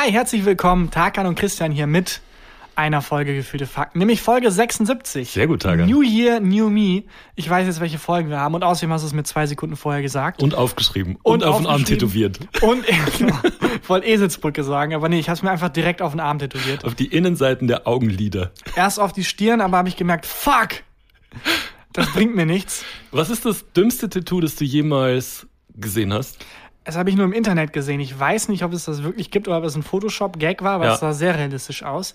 Hi, herzlich willkommen. Tarkan und Christian hier mit einer Folge Gefühlte Fakten, nämlich Folge 76. Sehr gut, Tarkan. New Year, New Me. Ich weiß jetzt, welche Folgen wir haben und außerdem hast du es mir zwei Sekunden vorher gesagt. Und aufgeschrieben. Und, und auf den Arm tätowiert. Und ich wollte Eselsbrücke sagen, aber nee, ich habe es mir einfach direkt auf den Arm tätowiert. Auf die Innenseiten der Augenlider. Erst auf die Stirn, aber habe ich gemerkt, fuck! Das bringt mir nichts. Was ist das dümmste Tattoo, das du jemals gesehen hast? Das habe ich nur im Internet gesehen. Ich weiß nicht, ob es das wirklich gibt oder ob es ein Photoshop-Gag war, aber ja. es sah sehr realistisch aus.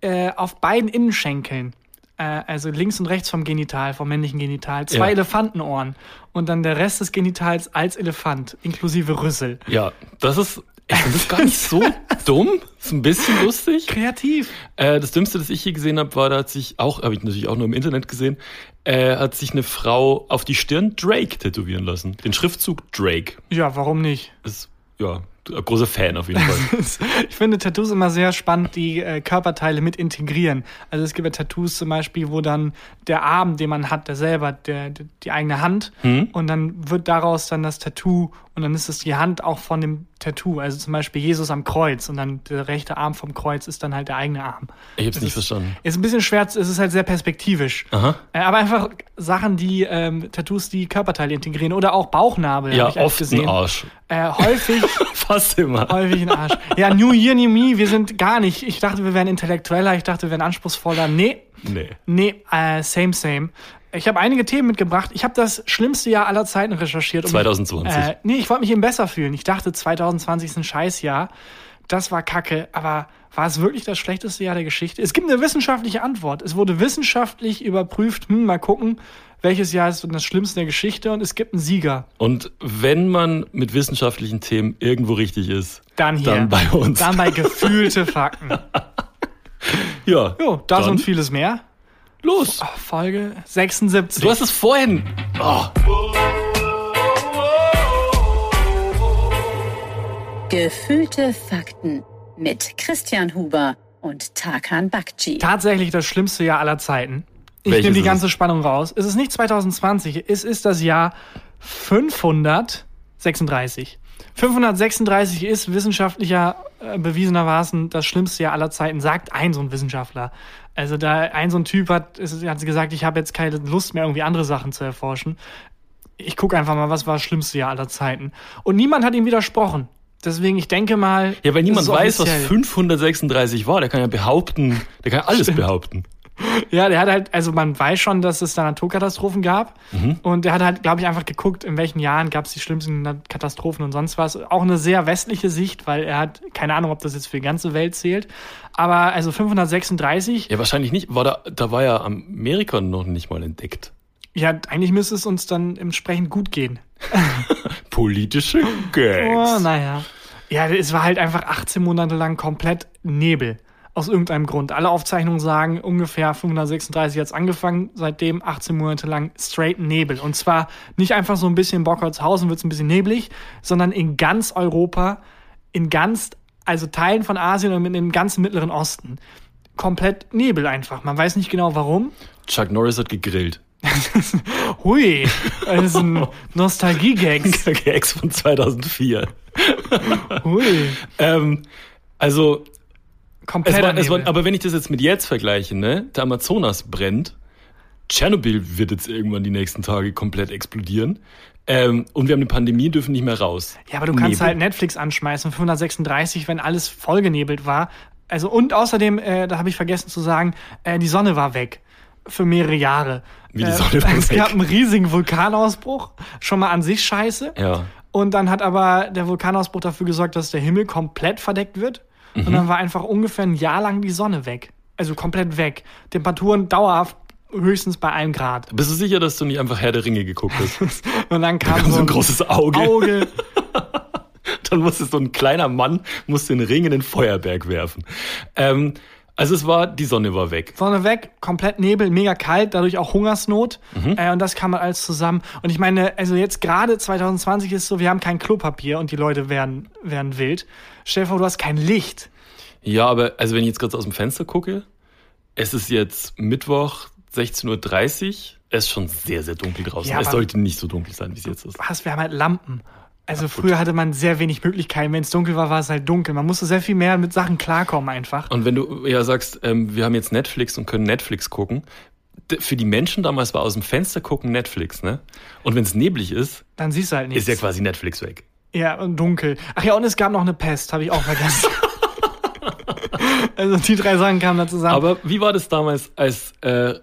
Äh, auf beiden Innenschenkeln, äh, also links und rechts vom Genital, vom männlichen Genital, zwei ja. Elefantenohren und dann der Rest des Genitals als Elefant, inklusive Rüssel. Ja, das ist ich finde das gar nicht so dumm. Ist ein bisschen lustig. Kreativ. Äh, das Dümmste, das ich hier gesehen habe, war, da hat sich auch, habe ich natürlich auch nur im Internet gesehen, äh, hat sich eine Frau auf die Stirn Drake tätowieren lassen. Den Schriftzug Drake. Ja, warum nicht? Ist, ja, großer Fan auf jeden Fall. ich finde Tattoos immer sehr spannend, die äh, Körperteile mit integrieren. Also es gibt ja Tattoos zum Beispiel, wo dann der Arm, den man hat, der selber, der, der die eigene Hand, hm? und dann wird daraus dann das Tattoo und dann ist es die Hand auch von dem Tattoo. Also zum Beispiel Jesus am Kreuz und dann der rechte Arm vom Kreuz ist dann halt der eigene Arm. Ich hab's nicht ist, verstanden. Ist ein bisschen schwer, es ist halt sehr perspektivisch. Aha. Äh, aber einfach Sachen, die ähm, Tattoos, die Körperteile integrieren oder auch Bauchnabel. Ja, ich oft gesehen. ein Arsch. Äh, häufig. Fast immer. Häufig ein Arsch. Ja, New Year, New Me, wir sind gar nicht. Ich dachte, wir wären intellektueller, ich dachte, wir wären anspruchsvoller. Nee. Nee. Nee, äh, same, same. Ich habe einige Themen mitgebracht. Ich habe das schlimmste Jahr aller Zeiten recherchiert. Um 2020. äh, nee, ich wollte mich eben besser fühlen. Ich dachte, 2020 ist ein Scheißjahr. Das war kacke, aber war es wirklich das schlechteste Jahr der Geschichte? Es gibt eine wissenschaftliche Antwort. Es wurde wissenschaftlich überprüft, hm, mal gucken, welches Jahr ist das schlimmste der Geschichte und es gibt einen Sieger. Und wenn man mit wissenschaftlichen Themen irgendwo richtig ist, dann hier. Dann bei uns. Dann bei gefühlte Fakten. ja. Jo, das dann. und vieles mehr. Los! Oh, Folge 76. Du hast es vorhin. Oh. Gefühlte Fakten mit Christian Huber und Tarkan Bakci. Tatsächlich das schlimmste Jahr aller Zeiten. Ich nehme die ganze Spannung raus. Es ist nicht 2020, es ist das Jahr 536. 536 ist wissenschaftlicher äh, bewiesenermaßen das schlimmste Jahr aller Zeiten, sagt ein so ein Wissenschaftler. Also da ein so ein Typ hat, ist, hat gesagt, ich habe jetzt keine Lust mehr, irgendwie andere Sachen zu erforschen. Ich gucke einfach mal, was war das schlimmste Jahr aller Zeiten. Und niemand hat ihm widersprochen. Deswegen, ich denke mal. Ja, weil niemand weiß, was 536 war. Der kann ja behaupten, der kann alles Stimmt. behaupten. Ja, der hat halt, also man weiß schon, dass es da Naturkatastrophen gab. Mhm. Und der hat halt, glaube ich, einfach geguckt, in welchen Jahren gab es die schlimmsten Katastrophen und sonst was. Auch eine sehr westliche Sicht, weil er hat keine Ahnung, ob das jetzt für die ganze Welt zählt. Aber also 536. Ja, wahrscheinlich nicht. War da, da war ja Amerika noch nicht mal entdeckt. Ja, eigentlich müsste es uns dann entsprechend gut gehen. Politische Gags. Oh, naja. Ja, es war halt einfach 18 Monate lang komplett Nebel. Aus irgendeinem Grund. Alle Aufzeichnungen sagen, ungefähr 536 hat es angefangen, seitdem 18 Monate lang straight Nebel. Und zwar nicht einfach so ein bisschen in Bockhaushausen wird es ein bisschen neblig, sondern in ganz Europa, in ganz, also Teilen von Asien und in dem ganzen Mittleren Osten. Komplett Nebel einfach. Man weiß nicht genau warum. Chuck Norris hat gegrillt. Hui, das ist ein Nostalgie-Gags. Gags von 2004. Hui. ähm, also Komplett. Es war, es war, aber wenn ich das jetzt mit jetzt vergleiche, ne, der Amazonas brennt, Tschernobyl wird jetzt irgendwann die nächsten Tage komplett explodieren. Ähm, und wir haben eine Pandemie, dürfen nicht mehr raus. Ja, aber du kannst Nebel. halt Netflix anschmeißen, 536, wenn alles vollgenebelt war. Also und außerdem, äh, da habe ich vergessen zu sagen, äh, die Sonne war weg für mehrere Jahre. Wie die Sonne äh, war Es weg. gab einen riesigen Vulkanausbruch, schon mal an sich scheiße. Ja. Und dann hat aber der Vulkanausbruch dafür gesorgt, dass der Himmel komplett verdeckt wird. Mhm. Und dann war einfach ungefähr ein Jahr lang die Sonne weg. Also komplett weg. Temperaturen dauerhaft höchstens bei einem Grad. Bist du sicher, dass du nicht einfach Herr der Ringe geguckt hast? und dann kam so ein, großes Auge. Auge. dann musste so ein kleiner Mann musste den Ring in den Feuerberg werfen. Ähm, also es war, die Sonne war weg. Sonne weg, komplett Nebel, mega kalt, dadurch auch Hungersnot. Mhm. Äh, und das kam halt alles zusammen. Und ich meine, also jetzt gerade 2020 ist so, wir haben kein Klopapier und die Leute werden, werden wild. Stell dir vor, du hast kein Licht. Ja, aber also wenn ich jetzt gerade aus dem Fenster gucke, es ist jetzt Mittwoch 16.30 Uhr. Es ist schon sehr, sehr dunkel draußen. Ja, es sollte nicht so dunkel sein, wie es jetzt ist. Was, wir haben halt Lampen. Also früher hatte man sehr wenig Möglichkeiten. Wenn es dunkel war, war es halt dunkel. Man musste sehr viel mehr mit Sachen klarkommen einfach. Und wenn du ja sagst, ähm, wir haben jetzt Netflix und können Netflix gucken, für die Menschen damals war aus dem Fenster gucken Netflix, ne? Und wenn es neblig ist, Dann siehst du halt nichts. ist ja quasi Netflix weg. Ja, und dunkel. Ach ja, und es gab noch eine Pest, habe ich auch vergessen. also die drei Sachen kamen da zusammen. Aber wie war das damals, als äh,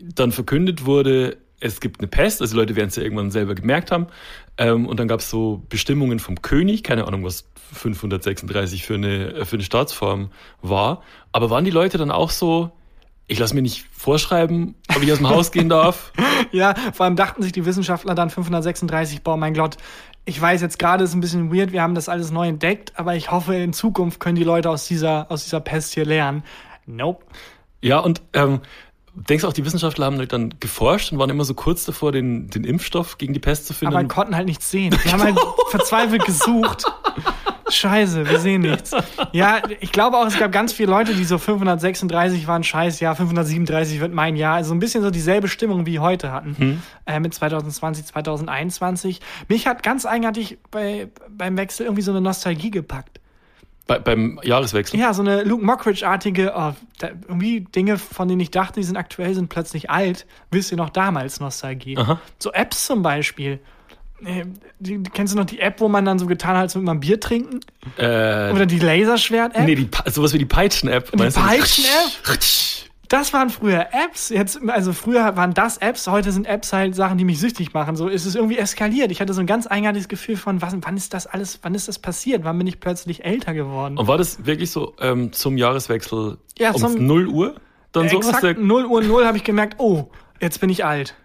dann verkündet wurde, es gibt eine Pest, also die Leute werden es ja irgendwann selber gemerkt haben, ähm, und dann gab es so Bestimmungen vom König, keine Ahnung, was 536 für eine, für eine Staatsform war, aber waren die Leute dann auch so, ich lasse mir nicht vorschreiben, ob ich aus dem Haus gehen darf? Ja, vor allem dachten sich die Wissenschaftler dann 536, boah, mein Gott, ich weiß jetzt gerade, ist ein bisschen weird, wir haben das alles neu entdeckt, aber ich hoffe, in Zukunft können die Leute aus dieser, aus dieser Pest hier lernen. Nope. Ja, und ähm, denkst du auch, die Wissenschaftler haben halt dann geforscht und waren immer so kurz davor, den, den Impfstoff gegen die Pest zu finden? Aber konnten halt nichts sehen. Die haben halt verzweifelt gesucht. Scheiße, wir sehen nichts. Ja, ich glaube auch, es gab ganz viele Leute, die so 536 waren, scheiß Jahr, 537 wird mein Jahr. Also ein bisschen so dieselbe Stimmung wie heute hatten. Äh, mit 2020, 2021. Mich hat ganz eigenartig bei, beim Wechsel irgendwie so eine Nostalgie gepackt. Bei, beim Jahreswechsel? Ja, so eine Luke Mockridge-artige, oh, irgendwie Dinge, von denen ich dachte, die sind aktuell, sind plötzlich alt. Wisst ihr noch damals Nostalgie? Aha. So Apps zum Beispiel. Äh, Die, kennst du noch die App, wo man dann so getan hat, als würde man Bier trinken? Äh, Oder die Laserschwert-App? nee, die, sowas wie die Peitschen-App. Die? Peitschen-App? Das waren früher Apps. Jetzt, also früher waren das Apps, heute sind Apps halt Sachen, die mich süchtig machen. So ist es irgendwie eskaliert. Ich hatte so ein ganz eigenartiges Gefühl von, was, wann ist das alles, wann ist das passiert? Wann bin ich plötzlich älter geworden? Und war das wirklich so ähm, zum Jahreswechsel Ja, um zum- 0 Uhr? Dann so Exakt du, 0 Uhr 0 habe ich gemerkt, oh, jetzt bin ich alt.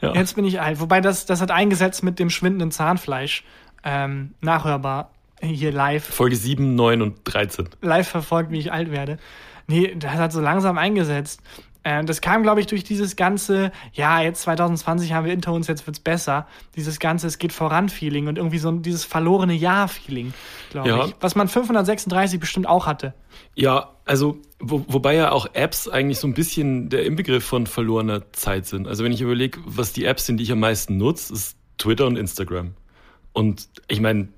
ja. Jetzt bin ich alt. Wobei das, das hat eingesetzt mit dem schwindenden Zahnfleisch. Ähm, nachhörbar hier live. Folge 7, 9 und 13. Live verfolgt, wie ich alt werde. Nee, das hat so langsam eingesetzt. Ähm, das kam, glaube ich, durch dieses ganze, ja, jetzt 2020 haben wir hinter uns, jetzt wird's besser. Dieses ganze, es geht voran Feeling und irgendwie so dieses verlorene Jahr-Feeling, glaube Ja. ich. Was man 536 bestimmt auch hatte. Ja, also, wo, wobei ja auch Apps eigentlich so ein bisschen der Inbegriff von verlorener Zeit sind. Also wenn ich überlege, was die Apps sind, die ich am meisten nutze, ist Twitter und Instagram. Und ich meine,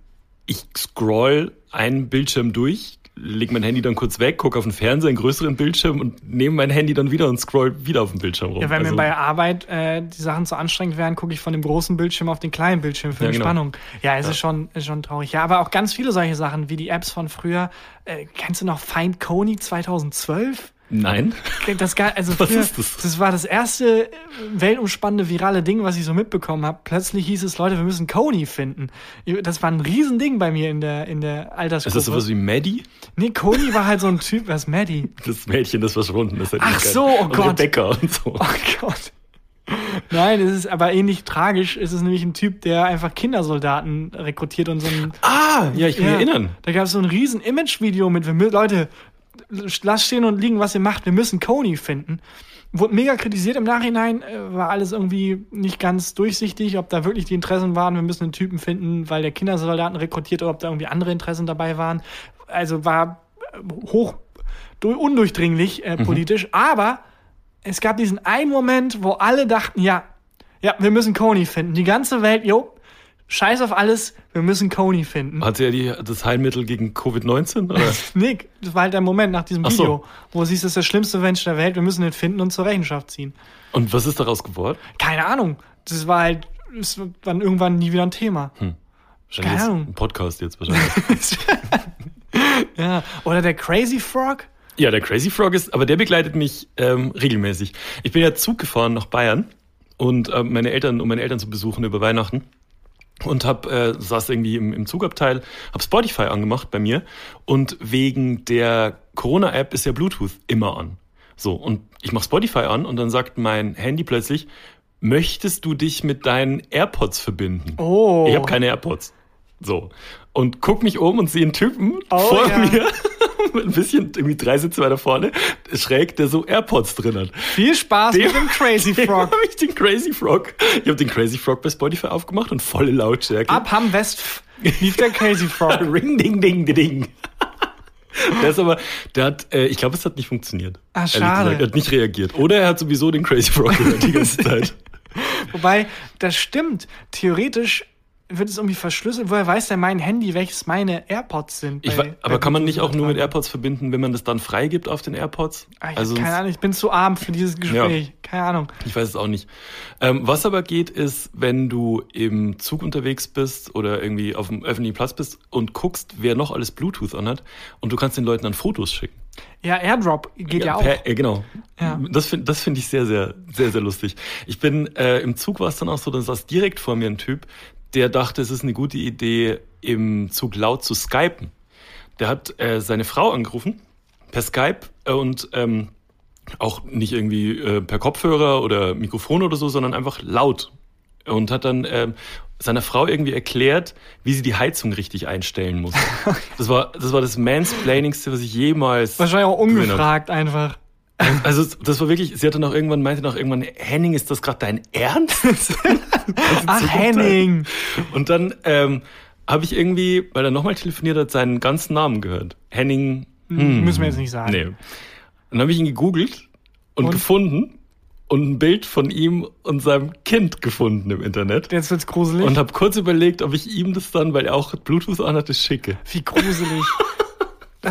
ich scroll einen Bildschirm durch, leg mein Handy dann kurz weg, gucke auf den Fernseher, einen größeren Bildschirm und nehme mein Handy dann wieder und scroll wieder auf den Bildschirm rum. Ja, wenn also, mir bei Arbeit äh, die Sachen zu anstrengend werden, gucke ich von dem großen Bildschirm auf den kleinen Bildschirm für Ja, genau. Entspannung. Ja, es ist schon ist schon traurig. Ja, aber auch ganz viele solche Sachen wie die Apps von früher. Äh, kennst du noch Find Coney 2012? Nein. Das, also Was früher, ist das? das war das erste weltumspannende virale Ding, was ich so mitbekommen habe. Plötzlich hieß es, Leute, wir müssen Coney finden. Das war ein Riesending bei mir in der, in der Altersgruppe. Ist das sowas wie Maddie? nee, Coney war halt so ein Typ, was Maddie. Das Mädchen, das verschwunden ist. Ach so, oh und Gott. Rebecca und so. Oh Gott. Nein, es ist aber ähnlich tragisch. Es ist nämlich ein Typ, der einfach Kindersoldaten rekrutiert und so ein. Ah, ja, ich kann mich erinnern. Da gab es so ein riesen Image-Video mit, Leute, lasst stehen und liegen, was ihr macht, wir müssen Coney finden. Wurde mega kritisiert im Nachhinein, äh, war alles irgendwie nicht ganz durchsichtig, ob da wirklich die Interessen waren, wir müssen einen Typen finden, weil der Kindersoldaten rekrutiert oder ob da irgendwie andere Interessen dabei waren. Also war äh, hoch du- undurchdringlich äh, politisch, aber es gab diesen einen Moment, wo alle dachten, ja, ja, wir müssen Coney finden. Die ganze Welt, jo, scheiß auf alles, wir müssen Coney finden. Hat er die, das Heilmittel gegen Covid-19? Oder? Nick, das war halt der Moment nach diesem Ach so. Video, wo du siehst, das ist der schlimmste Mensch der Welt, wir müssen ihn finden und zur Rechenschaft ziehen. Und was ist daraus geworden? Keine Ahnung. Das war halt, es war dann irgendwann nie wieder ein Thema. Wahrscheinlich Keine Ahnung. Ein Podcast jetzt wahrscheinlich. Ja. Oder der Crazy Frog? ja, der Crazy Frog ist, aber der begleitet mich ähm, regelmäßig. Ich bin ja Zug gefahren nach Bayern und äh, meine Eltern, um meine Eltern zu besuchen über Weihnachten. Und hab, äh, saß irgendwie im, im Zugabteil, hab Spotify angemacht bei mir und wegen der Corona-App ist ja Bluetooth immer an. So, und ich mach Spotify an und dann sagt mein Handy plötzlich, möchtest du dich mit deinen AirPods verbinden? Oh. Ich habe keine AirPods. So. Und guck mich um und sehe einen Typen Oh, vor ja. mir, ein bisschen irgendwie drei Sitze weiter vorne, schräg, der so AirPods drin hat. Viel Spaß mit dem Crazy Dem Frog. habe ich den Crazy Frog. Ich habe den Crazy Frog bei Spotify aufgemacht und volle Lautstärke. Ab Hamm West lief der Crazy Frog. Ring, ding, ding, ding, ding. Der ist aber, der hat, äh, ich glaube, es hat nicht funktioniert. Ah, Ehrlich schade. Gesagt. Er hat nicht reagiert. Oder er hat sowieso den Crazy Frog gehört die ganze Zeit. Wobei, das stimmt. Theoretisch wird es irgendwie verschlüsselt? Woher weiß der mein Handy, welches meine AirPods sind? Bei- wa- aber kann man nicht auch nur mit? AirPods verbinden, wenn man das dann freigibt auf den AirPods? Ah, Also keine Ahnung, ich bin zu arm für dieses Gespräch. Keine Ahnung. Ich weiß es auch nicht. Ähm, was aber geht, ist, wenn du im Zug unterwegs bist oder irgendwie auf dem öffentlichen Platz bist und guckst, wer noch alles Bluetooth anhat und du kannst den Leuten dann Fotos schicken. Ja, AirDrop geht ja, auch. Per, äh, genau. Ja. Das finde das find ich sehr, sehr, sehr, sehr lustig. Ich bin äh, im Zug war es dann auch so, da saß direkt vor mir ein Typ, der dachte, es ist eine gute Idee, im Zug laut zu skypen. Der hat äh, seine Frau angerufen per Skype äh, und ähm, auch nicht irgendwie äh, per Kopfhörer oder Mikrofon oder so, sondern einfach laut. Und hat dann ähm, seiner Frau irgendwie erklärt, wie sie die Heizung richtig einstellen muss. Das war das, war das Mansplainingste, was ich jemals Wahrscheinlich auch ungefragt einfach. Also das war wirklich, sie hatte noch irgendwann, meinte noch irgendwann, Henning, ist das gerade dein Ernst? Ach, Henning. Und dann ähm, habe ich irgendwie, weil er nochmal telefoniert hat, seinen ganzen Namen gehört. Henning. hm, Müssen wir jetzt nicht sagen. Nee. Dann habe ich ihn gegoogelt und, Und? gefunden und ein Bild von ihm und seinem Kind gefunden im Internet. Jetzt wird's gruselig. Und habe kurz überlegt, ob ich ihm das dann, weil er auch Bluetooth anhatte, schicke. Wie gruselig.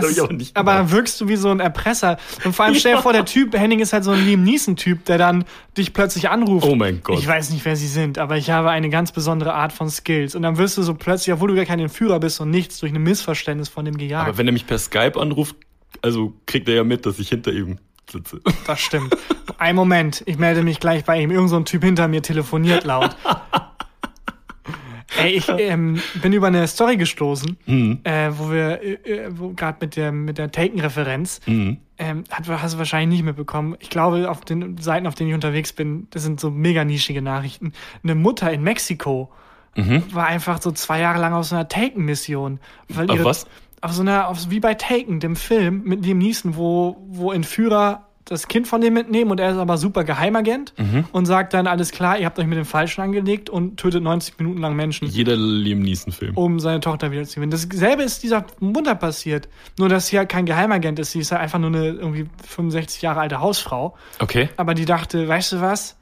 Das ich auch nicht aber gemacht. dann wirkst du wie so ein Erpresser. Und vor allem stell dir vor, der Typ, Henning ist halt so ein Liam Neeson-Typ, der dann dich plötzlich anruft. Oh mein Gott. Ich weiß nicht, wer sie sind, aber ich habe eine ganz besondere Art von Skills. Und dann wirst du so plötzlich, obwohl du gar kein Führer bist und nichts, durch ein Missverständnis von dem gejagt. Aber wenn er mich per Skype anruft, also kriegt er ja mit, dass ich hinter ihm sitze. Das stimmt. Ein Moment, ich melde mich gleich bei ihm. Irgend so ein Typ hinter mir telefoniert laut. Ey, ich ähm, bin über eine Story gestoßen, Mhm. äh, wo wir, äh, äh, wo gerade mit der, mit der Taken-Referenz, Mhm. ähm, hat, hast du wahrscheinlich nicht mitbekommen. Ich glaube, auf den Seiten, auf denen ich unterwegs bin, das sind so mega nischige Nachrichten. Eine Mutter in Mexiko Mhm. war einfach so zwei Jahre lang auf so einer Taken-Mission. Auf was? Auf so einer, auf, wie bei Taken, dem Film mit Liam Neeson, wo, wo Entführer das Kind von dem mitnehmen und er ist aber super Geheimagent Mhm. und sagt dann, alles klar, ihr habt euch mit dem Falschen angelegt und tötet 90 Minuten lang Menschen Jeder Liam Neeson-Film. um seine Tochter wieder zu gewinnen. Dasselbe ist dieser Mutter passiert. Nur, dass sie halt kein Geheimagent ist. Sie ist halt einfach nur eine irgendwie 65 Jahre alte Hausfrau. Okay. Aber die dachte, weißt du was?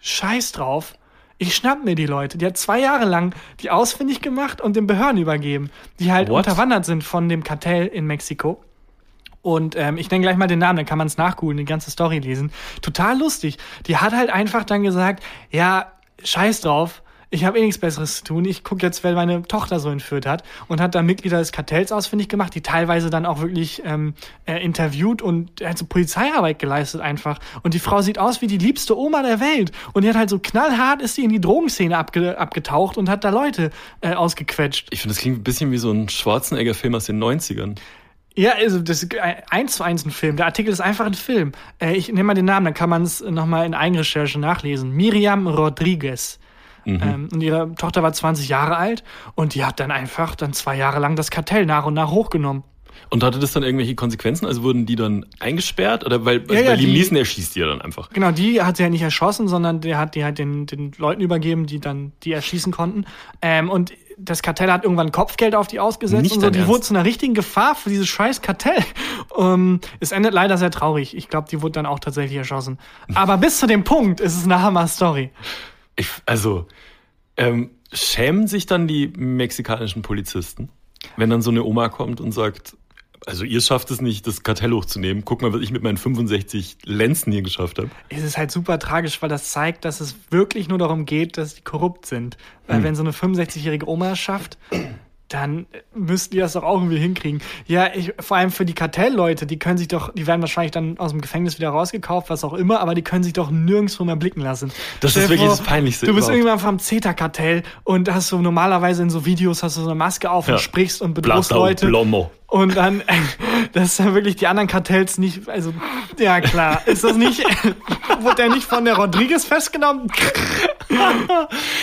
Scheiß drauf. Ich schnapp mir die Leute. Die hat zwei Jahre lang die ausfindig gemacht und den Behörden übergeben, die halt What? unterwandert sind von dem Kartell in Mexiko. Und ähm, ich nenne gleich mal den Namen, dann kann man es nachgoogeln, die ganze Story lesen. Total lustig. Die hat halt einfach dann gesagt, ja, scheiß drauf, ich habe eh nichts Besseres zu tun. Ich gucke jetzt, wer meine Tochter so entführt hat. Und hat dann Mitglieder des Kartells ausfindig gemacht, die teilweise dann auch wirklich ähm, äh, interviewt und halt so Polizeiarbeit geleistet einfach. Und die Frau sieht aus wie die liebste Oma der Welt. Und die hat halt so knallhart ist sie in die Drogenszene abge abgetaucht und hat da Leute äh, ausgequetscht. Ich finde, das klingt ein bisschen wie so ein Schwarzenegger-Film aus den 90ern. Ja, also das ist eins zu eins ein Film. Der Artikel ist einfach ein Film. Äh, ich nehme mal den Namen, dann kann man es nochmal in Eigenrecherche nachlesen. Miriam Rodriguez. Ähm, und ihre Tochter war 20 Jahre alt und die hat dann einfach dann zwei Jahre lang das Kartell nach und nach hochgenommen. Und hatte das dann irgendwelche Konsequenzen? Also wurden die dann eingesperrt? Oder weil, also Ja, ja, bei Liam die- Neeson erschießt die ja dann einfach. Genau, die hat sie ja nicht erschossen, sondern der hat die halt den, den Leuten übergeben, die dann die erschießen konnten. Ähm, und das Kartell hat irgendwann Kopfgeld auf die ausgesetzt Nicht und so. Die Ernst? wurde zu einer richtigen Gefahr für dieses scheiß Kartell. Ähm, es endet leider sehr traurig. Ich glaube, die wurde dann auch tatsächlich erschossen. Aber bis zu dem Punkt ist es eine Hammer-Story. Also, ähm, schämen sich dann die mexikanischen Polizisten, wenn dann so eine Oma kommt und sagt, also ihr schafft es nicht, das Kartell hochzunehmen. Guck mal, was ich mit meinen 65 Lenzen hier geschafft habe. Es ist halt super tragisch, weil das zeigt, dass es wirklich nur darum geht, dass die korrupt sind. Weil wenn so eine 65-jährige Oma es schafft, dann müssten die das doch auch irgendwie hinkriegen. Ja, ich, vor allem für die Kartellleute, die können sich doch, die werden wahrscheinlich dann aus dem Gefängnis wieder rausgekauft, was auch immer, aber die können sich doch nirgendwo mehr blicken lassen. Das Stell ist wirklich das Peinlichste Du bist überhaupt. irgendwann vom CETA-Kartell und hast du normalerweise in so Videos hast du so eine Maske auf Ja. und sprichst und bedrohst Leute. Plomo. Und dann, das ist dann wirklich die anderen Kartells nicht, also, ja klar, ist das nicht, wurde der nicht von der Rodriguez festgenommen?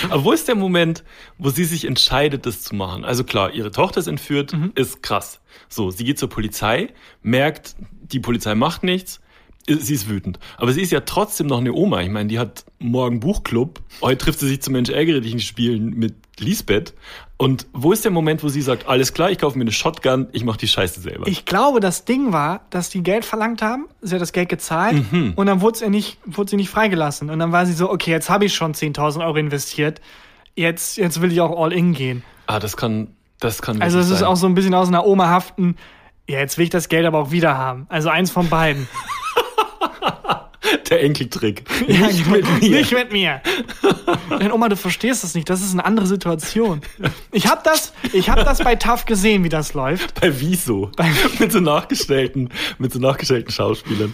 Aber wo ist der Moment, wo sie sich entscheidet, das zu machen? Also klar, ihre Tochter ist entführt, Mhm. ist krass. So, sie geht zur Polizei, merkt, die Polizei macht nichts, sie ist wütend. Aber sie ist ja trotzdem noch eine Oma. Ich meine, die hat morgen Buchclub. Heute trifft sie sich zum Mensch nicht spielen mit Lisbeth. Und wo ist der Moment, wo sie sagt, alles klar, ich kaufe mir eine Shotgun, ich mache die Scheiße selber. Ich glaube, das Ding war, dass die Geld verlangt haben. Sie hat das Geld gezahlt und dann wurde sie nicht, wurde sie nicht freigelassen. Und dann war sie so, okay, jetzt habe ich schon 10.000 Euro investiert. jetzt, jetzt will ich auch all in gehen. Ah, das kann, das kann. Also es ist sein. auch so ein bisschen aus einer Oma haften, ja, jetzt will ich das Geld aber auch wieder haben. Also eins von beiden. der Enkeltrick. Ja, Nicht genau. mit mir. Nicht mit mir. Nein, Oma, du verstehst das nicht. Das ist eine andere Situation. Ich habe das, ich hab das bei TAF gesehen, wie das läuft. Bei Wieso? mit so nachgestellten, mit so nachgestellten Schauspielern.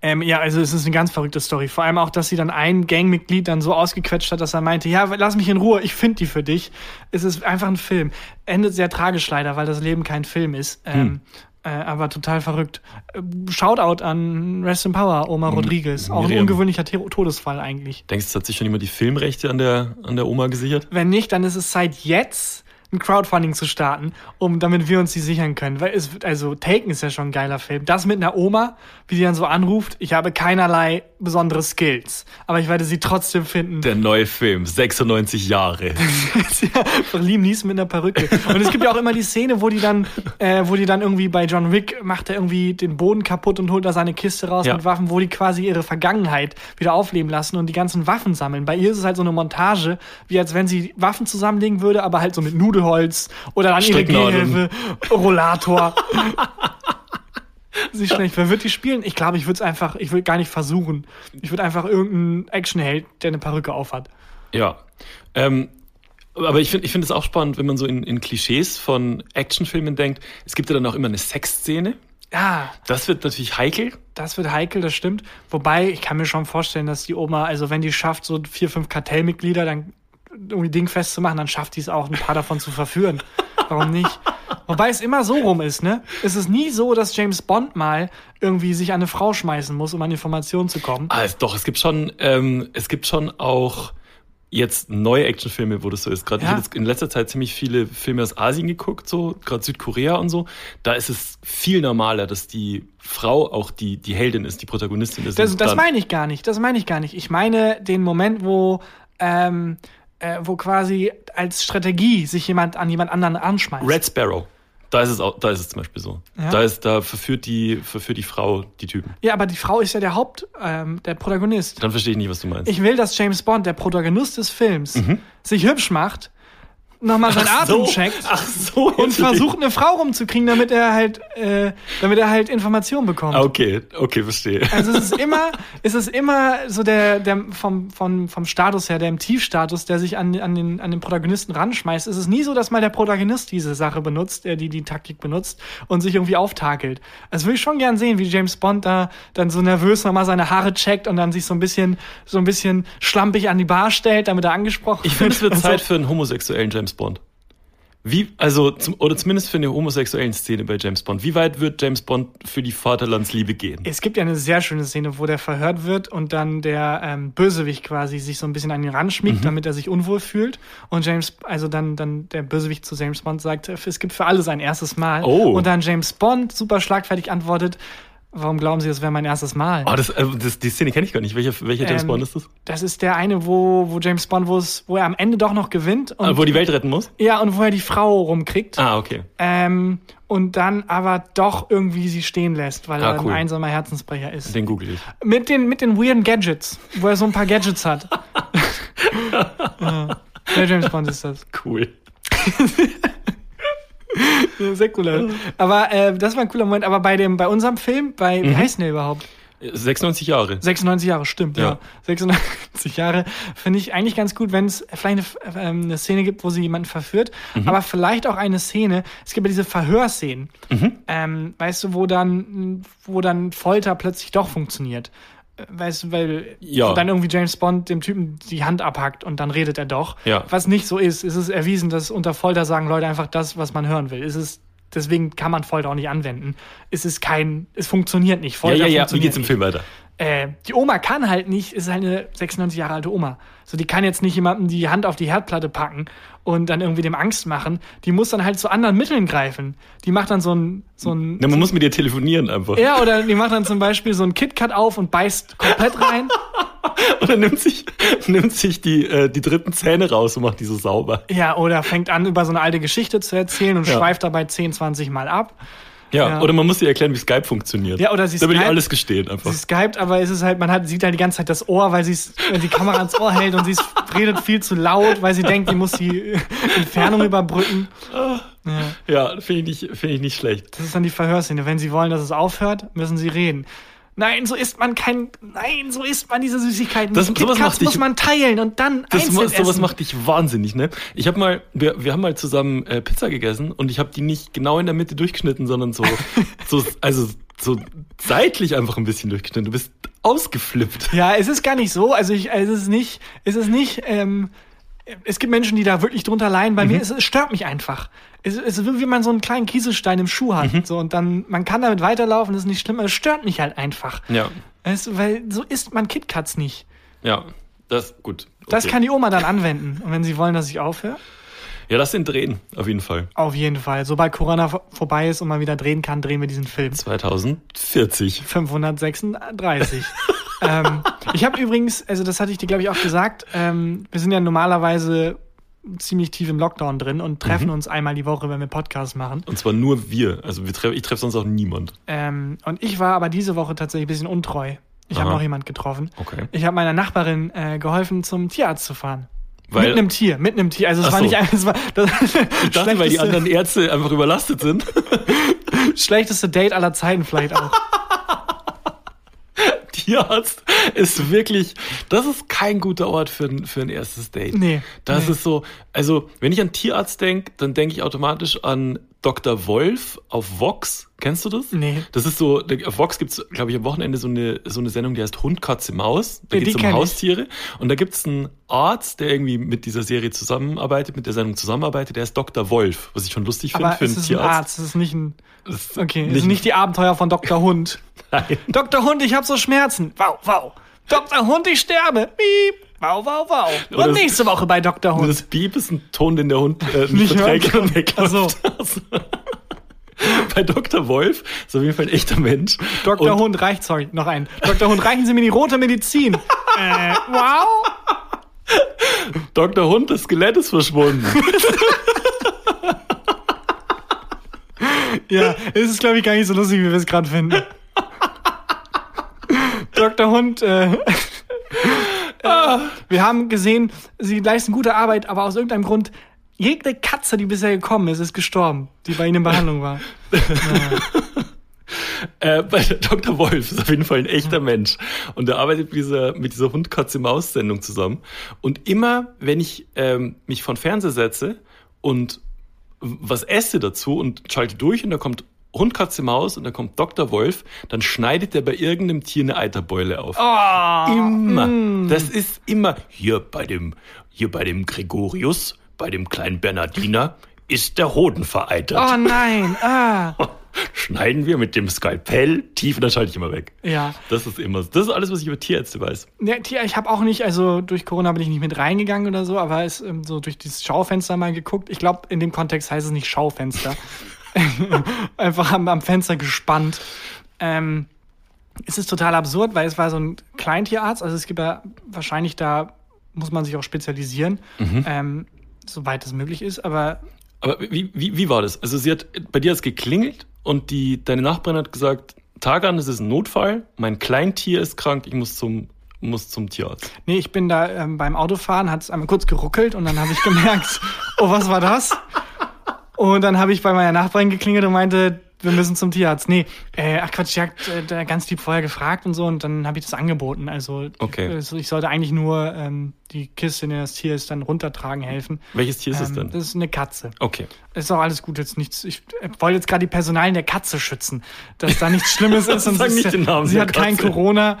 Ähm, ja, also es ist eine ganz verrückte Story. Vor allem auch, dass sie dann ein Gangmitglied dann so ausgequetscht hat, dass er meinte, ja, lass mich in Ruhe, ich finde die für dich. Es ist einfach ein Film. Endet sehr tragisch leider, weil das Leben kein Film ist. Ähm, äh, aber total verrückt. Äh, Shoutout an Rest in Power, Oma Rodriguez. Auch ein ungewöhnlicher Todesfall eigentlich. Denkst du, es hat sich schon jemand die Filmrechte an der, an der Oma gesichert? Wenn nicht, dann ist es Zeit jetzt ein Crowdfunding zu starten, um damit wir uns die sichern können. Weil es, also Taken ist ja schon ein geiler Film. Das mit einer Oma, wie die dann so anruft, ich habe keinerlei besondere Skills, aber ich werde sie trotzdem finden. Der neue Film, 96 Jahre. ja, Liam Neeson mit einer Perücke. Und es gibt ja auch immer die Szene, wo die dann, äh, wo die dann irgendwie bei John Wick macht er irgendwie den Boden kaputt und holt da seine Kiste raus Ja. mit Waffen, wo die quasi ihre Vergangenheit wieder aufleben lassen und die ganzen Waffen sammeln. Bei ihr ist es halt so eine Montage, wie als wenn sie Waffen zusammenlegen würde, aber halt so mit Nudelholz oder dann ihre. Gehhilfe, Rollator. Sie schlecht. Wer wird die spielen? Ich glaube, ich würde es einfach, ich würde gar nicht versuchen. Ich würde einfach irgendeinen Actionheld, der eine Perücke aufhat. Ja. Ähm, aber ich finde ich finde es auch spannend, wenn man so in, in Klischees von Actionfilmen denkt. Es gibt ja dann auch immer eine Sexszene. Ja, Das wird natürlich heikel. Das wird heikel, das stimmt. Wobei, ich kann mir schon vorstellen, dass die Oma, also wenn die schafft, so vier, fünf Kartellmitglieder dann irgendwie dingfest zu machen, dann schafft die es auch, ein paar davon zu verführen. Warum nicht? Wobei es immer so rum ist, ne? Es ist nie so, dass James Bond mal irgendwie sich an eine Frau schmeißen muss, um an Informationen zu kommen. Ah, es, doch, es gibt schon, ähm, es gibt schon auch jetzt neue Actionfilme, wo das so ist. Gerade ich Ja. habe jetzt in letzter Zeit ziemlich viele Filme aus Asien geguckt, so gerade Südkorea und so. Da ist es viel normaler, dass die Frau auch die die Heldin ist, die Protagonistin ist. Das, das meine ich gar nicht. Das meine ich gar nicht. Ich meine den Moment, wo, ähm, äh, wo quasi als Strategie sich jemand an jemand anderen anschmeißt. Red Sparrow. Da ist es auch, da ist es zum Beispiel so. Ja. Da ist, da verführt die, verführt die Frau die Typen. Ja, aber die Frau ist ja der Haupt, ähm, der Protagonist. Dann verstehe ich nicht, was du meinst. Ich will, dass James Bond, der Protagonist des Films, sich hübsch macht, nochmal seinen Atem Mhm. so, checkt Ach so. und versucht, eine Frau rumzukriegen, damit er halt, äh, damit er halt Informationen bekommt. Ah, Okay, okay, verstehe. Also es ist immer, es ist immer so der, der vom, vom, vom Status her, der im Tiefstatus, der sich an, an, den, an den Protagonisten ranschmeißt. Es ist nie so, dass mal der Protagonist diese Sache benutzt, der die, die Taktik benutzt und sich irgendwie auftakelt. Das will ich schon gern sehen, wie James Bond da dann so nervös nochmal seine Haare checkt und dann sich so ein bisschen, so ein bisschen schlampig an die Bar stellt, damit er angesprochen Ich finde, es wird Und so. Zeit für einen homosexuellen James Bond. Wie, also, zum, oder zumindest für eine homosexuellen Szene bei James Bond. Wie weit wird James Bond für die Vaterlandsliebe gehen? Es gibt ja eine sehr schöne Szene, wo der verhört wird und dann der ähm, Bösewicht quasi sich so ein bisschen an ihn ranschmiegt, damit er sich unwohl fühlt. Und James, also dann, dann der Bösewicht zu James Bond sagt, es gibt für alle sein erstes Mal. Oh. Und dann James Bond super schlagfertig antwortet, warum glauben Sie, das wäre mein erstes Mal? Oh, das, äh, das, die Szene kenne ich gar nicht. Welcher, welcher James Ähm, Bond ist das? Das ist der eine, wo, wo James Bond, wo er am Ende doch noch gewinnt. Und, Ah, wo die Welt retten muss? ja, und wo er die Frau rumkriegt. Ah, okay. Ähm, und dann aber doch irgendwie sie stehen lässt, weil Ah, er cool. ein einsamer Herzensbrecher ist. Den google ich. Mit den, mit den weirden Gadgets, wo er so ein paar Gadgets hat. ja. Der James Bond ist das. Cool. Sehr cooler. Aber äh, das war ein cooler Moment. Aber bei dem, bei unserem Film, bei, wie heißt denn der überhaupt? 96 Jahre. 96 Jahre, stimmt, ja. Ja. 96 Jahre finde ich eigentlich ganz gut, wenn es vielleicht eine, ähm, eine Szene gibt, wo sie jemanden verführt, aber vielleicht auch eine Szene, es gibt ja diese Verhörszenen, ähm, weißt du, wo dann, wo dann Folter plötzlich doch funktioniert. Weißt du, weil Ja. dann irgendwie James Bond dem Typen die Hand abhackt und dann redet er doch. Ja. Was nicht so ist. Es ist erwiesen, dass unter Folter sagen Leute einfach das, was man hören will. Es ist, deswegen kann man Folter auch nicht anwenden. Es ist kein, es funktioniert nicht. Ja, Folter ja, ja. Wie funktioniert geht's im Film weiter? Äh, die Oma kann halt nicht, ist halt eine 96 Jahre alte Oma. So, die kann jetzt nicht jemandem die Hand auf die Herdplatte packen und dann irgendwie dem Angst machen. Die muss dann halt zu anderen Mitteln greifen. Die macht dann so ein, so ein, Ne, man muss mit dir telefonieren einfach. ja, oder die macht dann zum Beispiel so ein KitKat auf und beißt komplett rein. Oder nimmt sich, nimmt sich die, äh, die dritten Zähne raus und macht die so sauber. Ja, oder fängt an, über so eine alte Geschichte zu erzählen und Ja. schweift dabei 10, 20 Mal ab. Ja, Ja. oder man muss dir erklären, wie Skype funktioniert. Ja, oder sie Da würde ich alles gestehen einfach. Sie skypt, aber es ist halt, man hat, sieht halt die ganze Zeit das Ohr, weil sie die Kamera ans Ohr hält und sie redet viel zu laut, weil sie denkt, die muss die Entfernung überbrücken. Ja. Ja, finde ich, nicht- finde ich nicht schlecht. Das ist dann die Verhörszene. Wenn sie wollen, dass es aufhört, müssen sie reden. Nein, so isst man kein. Nein, so isst man diese Süßigkeiten. Das- Die sowas macht dich- muss man teilen und dann Das, einzeln sowas essen. macht dich wahnsinnig, ne? Ich habe mal, wir, wir haben mal zusammen äh, Pizza gegessen und ich habe die nicht genau in der Mitte durchgeschnitten, sondern so, so, also so seitlich einfach ein bisschen durchgeschnitten. Du bist ausgeflippt. Ja, es ist gar nicht so. Also ich, es ist nicht, es ist nicht. Ähm, es gibt Menschen, die da wirklich drunter leiden. Bei Mhm. mir es, es stört mich einfach. Es, es ist wie wenn man so einen kleinen Kieselstein im Schuh hat. Mhm. So und dann man kann damit weiterlaufen. Das ist nicht schlimm. aber Es stört mich halt einfach. Ja, du, weil so isst man KitKats nicht. ja, das gut. Das okay. kann die Oma dann anwenden. Und wenn sie wollen, dass ich aufhöre, Ja, lass den drehen, auf jeden Fall. auf jeden Fall. Sobald Corona vor- vorbei ist und man wieder drehen kann, drehen wir diesen Film. 2040. 536. ähm, ich habe übrigens, also das hatte ich dir, glaube ich, auch gesagt, ähm, wir sind ja normalerweise ziemlich tief im Lockdown drin und treffen Mhm. uns einmal die Woche, wenn wir Podcasts machen. Und zwar nur wir. Also wir treff, ich treffe sonst auch niemand. Ähm, und ich war aber diese Woche tatsächlich ein bisschen untreu. Ich habe noch jemand getroffen. Okay. Ich habe meiner Nachbarin äh, geholfen, zum Tierarzt zu fahren. Weil, mit einem Tier, mit einem Tier. Also es war so. nicht einfach, es war das ich dachte, weil die anderen Ärzte einfach überlastet sind. schlechteste Date aller Zeiten vielleicht auch. Tierarzt ist wirklich, das ist kein guter Ort für ein, für ein erstes Date. Nee, Das nee. ist so, also wenn ich an Tierarzt denke, dann denke ich automatisch an Dr. Wolf auf Vox. Kennst du das? Nee. Das ist so, auf Vox gibt's, glaube ich, am Wochenende so eine, so eine Sendung, die heißt Hund, Katze, Maus. Da Ja, geht's die um kenn ich. Haustiere. Und da gibt's einen Arzt, der irgendwie mit dieser Serie zusammenarbeitet, mit der Sendung zusammenarbeitet, der ist Dr. Wolf, was ich schon lustig finde für es einen ist ein Tierarzt. Arzt, es ist nicht ein. Das ist Okay, es nicht- sind nicht die Abenteuer von Dr. Hund. Nein. Dr. Hund, ich habe so Schmerzen. Wow, wow. Dr. Hund, ich sterbe. Piep. Wow, wow, wow. Und das- nächste Woche bei Dr. Hund. das Piep ist ein Ton, den der Hund äh, nicht verträgt kann. und wegläuft. Also, Bei Dr. Wolf ist auf jeden Fall ein echter Mensch. Dr. Und Hund reicht, sorry, noch ein. Dr. Hund, reichen Sie mir die rote Medizin. äh, wow. Dr. Hund, das Skelett ist verschwunden. Ja, es ist, glaube ich, gar nicht so lustig, wie wir es gerade finden. Dr. Hund, äh, äh, wir haben gesehen, sie leisten gute Arbeit, aber aus irgendeinem Grund, jede Katze, die bisher gekommen ist, ist gestorben, die bei ihnen in Behandlung war. äh, bei Dr. Wolf ist auf jeden Fall ein echter Mensch. Und er arbeitet mit dieser, mit dieser Hund-Katze-Maus-Sendung zusammen. Und immer, wenn ich ähm, mich von Fernseher setze und was esse dazu und schalte durch und da kommt Hund, Katze, Maus und da kommt Dr. Wolf, dann schneidet er bei irgendeinem Tier eine Eiterbeule auf. Oh, Immer. Das ist immer hier bei dem, hier bei dem Gregorius, bei dem kleinen Bernardiner, ist der Hoden vereitert. oh nein, ah. Schneiden wir mit dem Skalpell tief und dann schalte ich immer weg. Ja. Das ist immer, das ist alles, was ich über Tierärzte weiß. Ja, Tier, ich habe auch nicht, also durch Corona bin ich nicht mit reingegangen oder so, aber es ähm, so durch dieses Schaufenster mal geguckt. Ich glaube, in dem Kontext heißt es nicht Schaufenster. Einfach am, am Fenster gespannt. Ähm, es ist total absurd, weil es war so ein Kleintierarzt, also es gibt ja wahrscheinlich da muss man sich auch spezialisieren, ähm, soweit es möglich ist, aber Aber wie, wie, wie war das? Also sie hat, bei dir hat es geklingelt und die, deine Nachbarin hat gesagt, Tagan, es ist ein Notfall, mein Kleintier ist krank, ich muss zum, muss zum Tierarzt. Nee, ich bin da ähm, beim Autofahren, hat es einmal kurz geruckelt und dann habe ich gemerkt, oh, was war das? Und dann habe ich bei meiner Nachbarin geklingelt und meinte, wir müssen zum Tierarzt. Nee, äh, ach Quatsch, ich hab äh, da ganz lieb vorher gefragt und so und dann habe ich das angeboten. Also Okay. also ich sollte eigentlich nur ähm, die Kiste, in der das Tier ist, dann runtertragen helfen. Welches Tier ist es Ähm, denn? Das ist eine Katze. Okay. Ist auch alles gut, jetzt nichts. Ich äh, wollte jetzt gerade die Personalien der Katze schützen, dass da nichts Schlimmes ist. und sie sie hat kein Katze. Corona.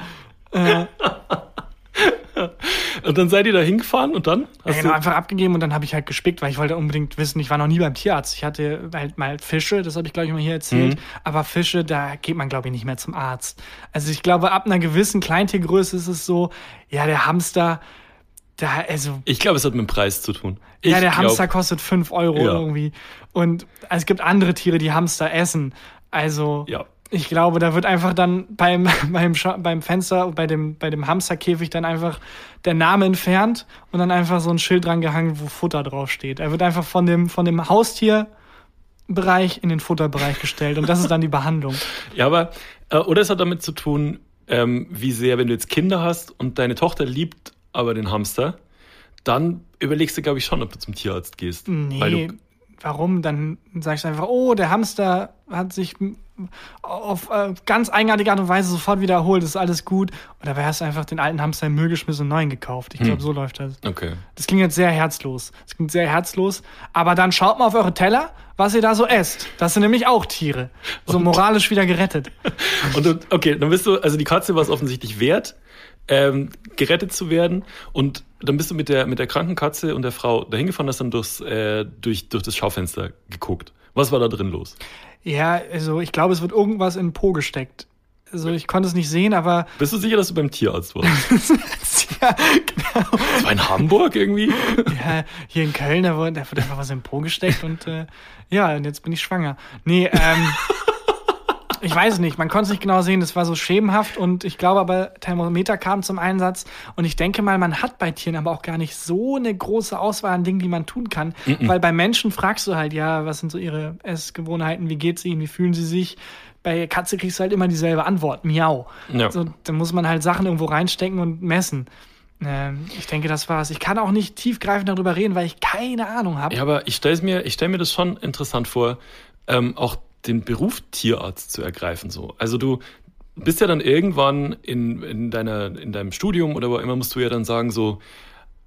Äh, Und dann seid ihr da hingefahren und dann? Ja, Hast genau, du, einfach abgegeben und dann habe ich halt gespickt, weil ich wollte unbedingt wissen, ich war noch nie beim Tierarzt. Ich hatte halt mal Fische, das habe ich glaube ich mal hier erzählt, Mhm. aber Fische, da geht man glaube ich nicht mehr zum Arzt. Also ich glaube, ab einer gewissen Kleintiergröße ist es so, ja, der Hamster, da, also, ich glaube, es hat mit dem Preis zu tun. Ich ja, der glaub, Hamster kostet 5 Euro Ja. irgendwie. Und es gibt andere Tiere, die Hamster essen. Also, Ja. Ich glaube, da wird einfach dann beim, beim, beim Fenster, bei dem, bei dem Hamsterkäfig dann einfach der Name entfernt und dann einfach so ein Schild dran gehangen, wo Futter draufsteht. Er wird einfach von dem, von dem Haustier Bereich in den Futterbereich gestellt und das ist dann die Behandlung. Ja, aber, äh, oder es hat damit zu tun, ähm, wie sehr, wenn du jetzt Kinder hast und deine Tochter liebt aber den Hamster, dann überlegst du, glaube ich, schon, ob du zum Tierarzt gehst. Weil Nee, du, warum? Dann sagst du einfach, oh, der Hamster hat sich auf äh, ganz eigenartige Art und Weise sofort wiederholt, ist alles gut. Und dabei hast du einfach den alten Hamster im Müll geschmissen und neuen gekauft. Ich glaube, so läuft das. okay. Das klingt jetzt sehr herzlos. Das klingt sehr herzlos. Aber dann schaut mal auf eure Teller, was ihr da so esst. Das sind nämlich auch Tiere. So moralisch wieder gerettet. Und du, okay, dann bist du, also die Katze war es offensichtlich wert, ähm, gerettet zu werden. Und dann bist du mit der, mit der kranken Katze und der Frau dahin gefahren, hast dann durchs, äh, durch, durch das Schaufenster geguckt. Was war da drin los? Ja, also ich glaube, es wird irgendwas in den Po gesteckt. Also ich konnte es nicht sehen, aber Bist du sicher, dass du beim Tierarzt warst? ja, genau. Das war in Hamburg irgendwie? Ja, hier in Köln, da wurde, da wurde einfach was im Po gesteckt und äh, ja, und jetzt bin ich schwanger. Nee, ähm, ich weiß nicht, man konnte es nicht genau sehen, das war so schemenhaft und ich glaube aber, Thermometer kam zum Einsatz und ich denke mal, man hat bei Tieren aber auch gar nicht so eine große Auswahl an Dingen, die man tun kann, weil bei Menschen fragst du halt, ja, was sind so ihre Essgewohnheiten, wie geht's ihnen, wie fühlen sie sich? Bei Katze kriegst du halt immer dieselbe Antwort, miau. Ja. So, dann muss man halt Sachen irgendwo reinstecken und messen. Ähm, ich denke, das war's. Ich kann auch nicht tiefgreifend darüber reden, weil ich keine Ahnung habe. Ja, aber ich stelle mir, ich stell mir das schon interessant vor, ähm, auch den Beruf Tierarzt zu ergreifen. So. Also du bist ja dann irgendwann in, in, deiner, in deinem Studium oder wo immer musst du ja dann sagen, so,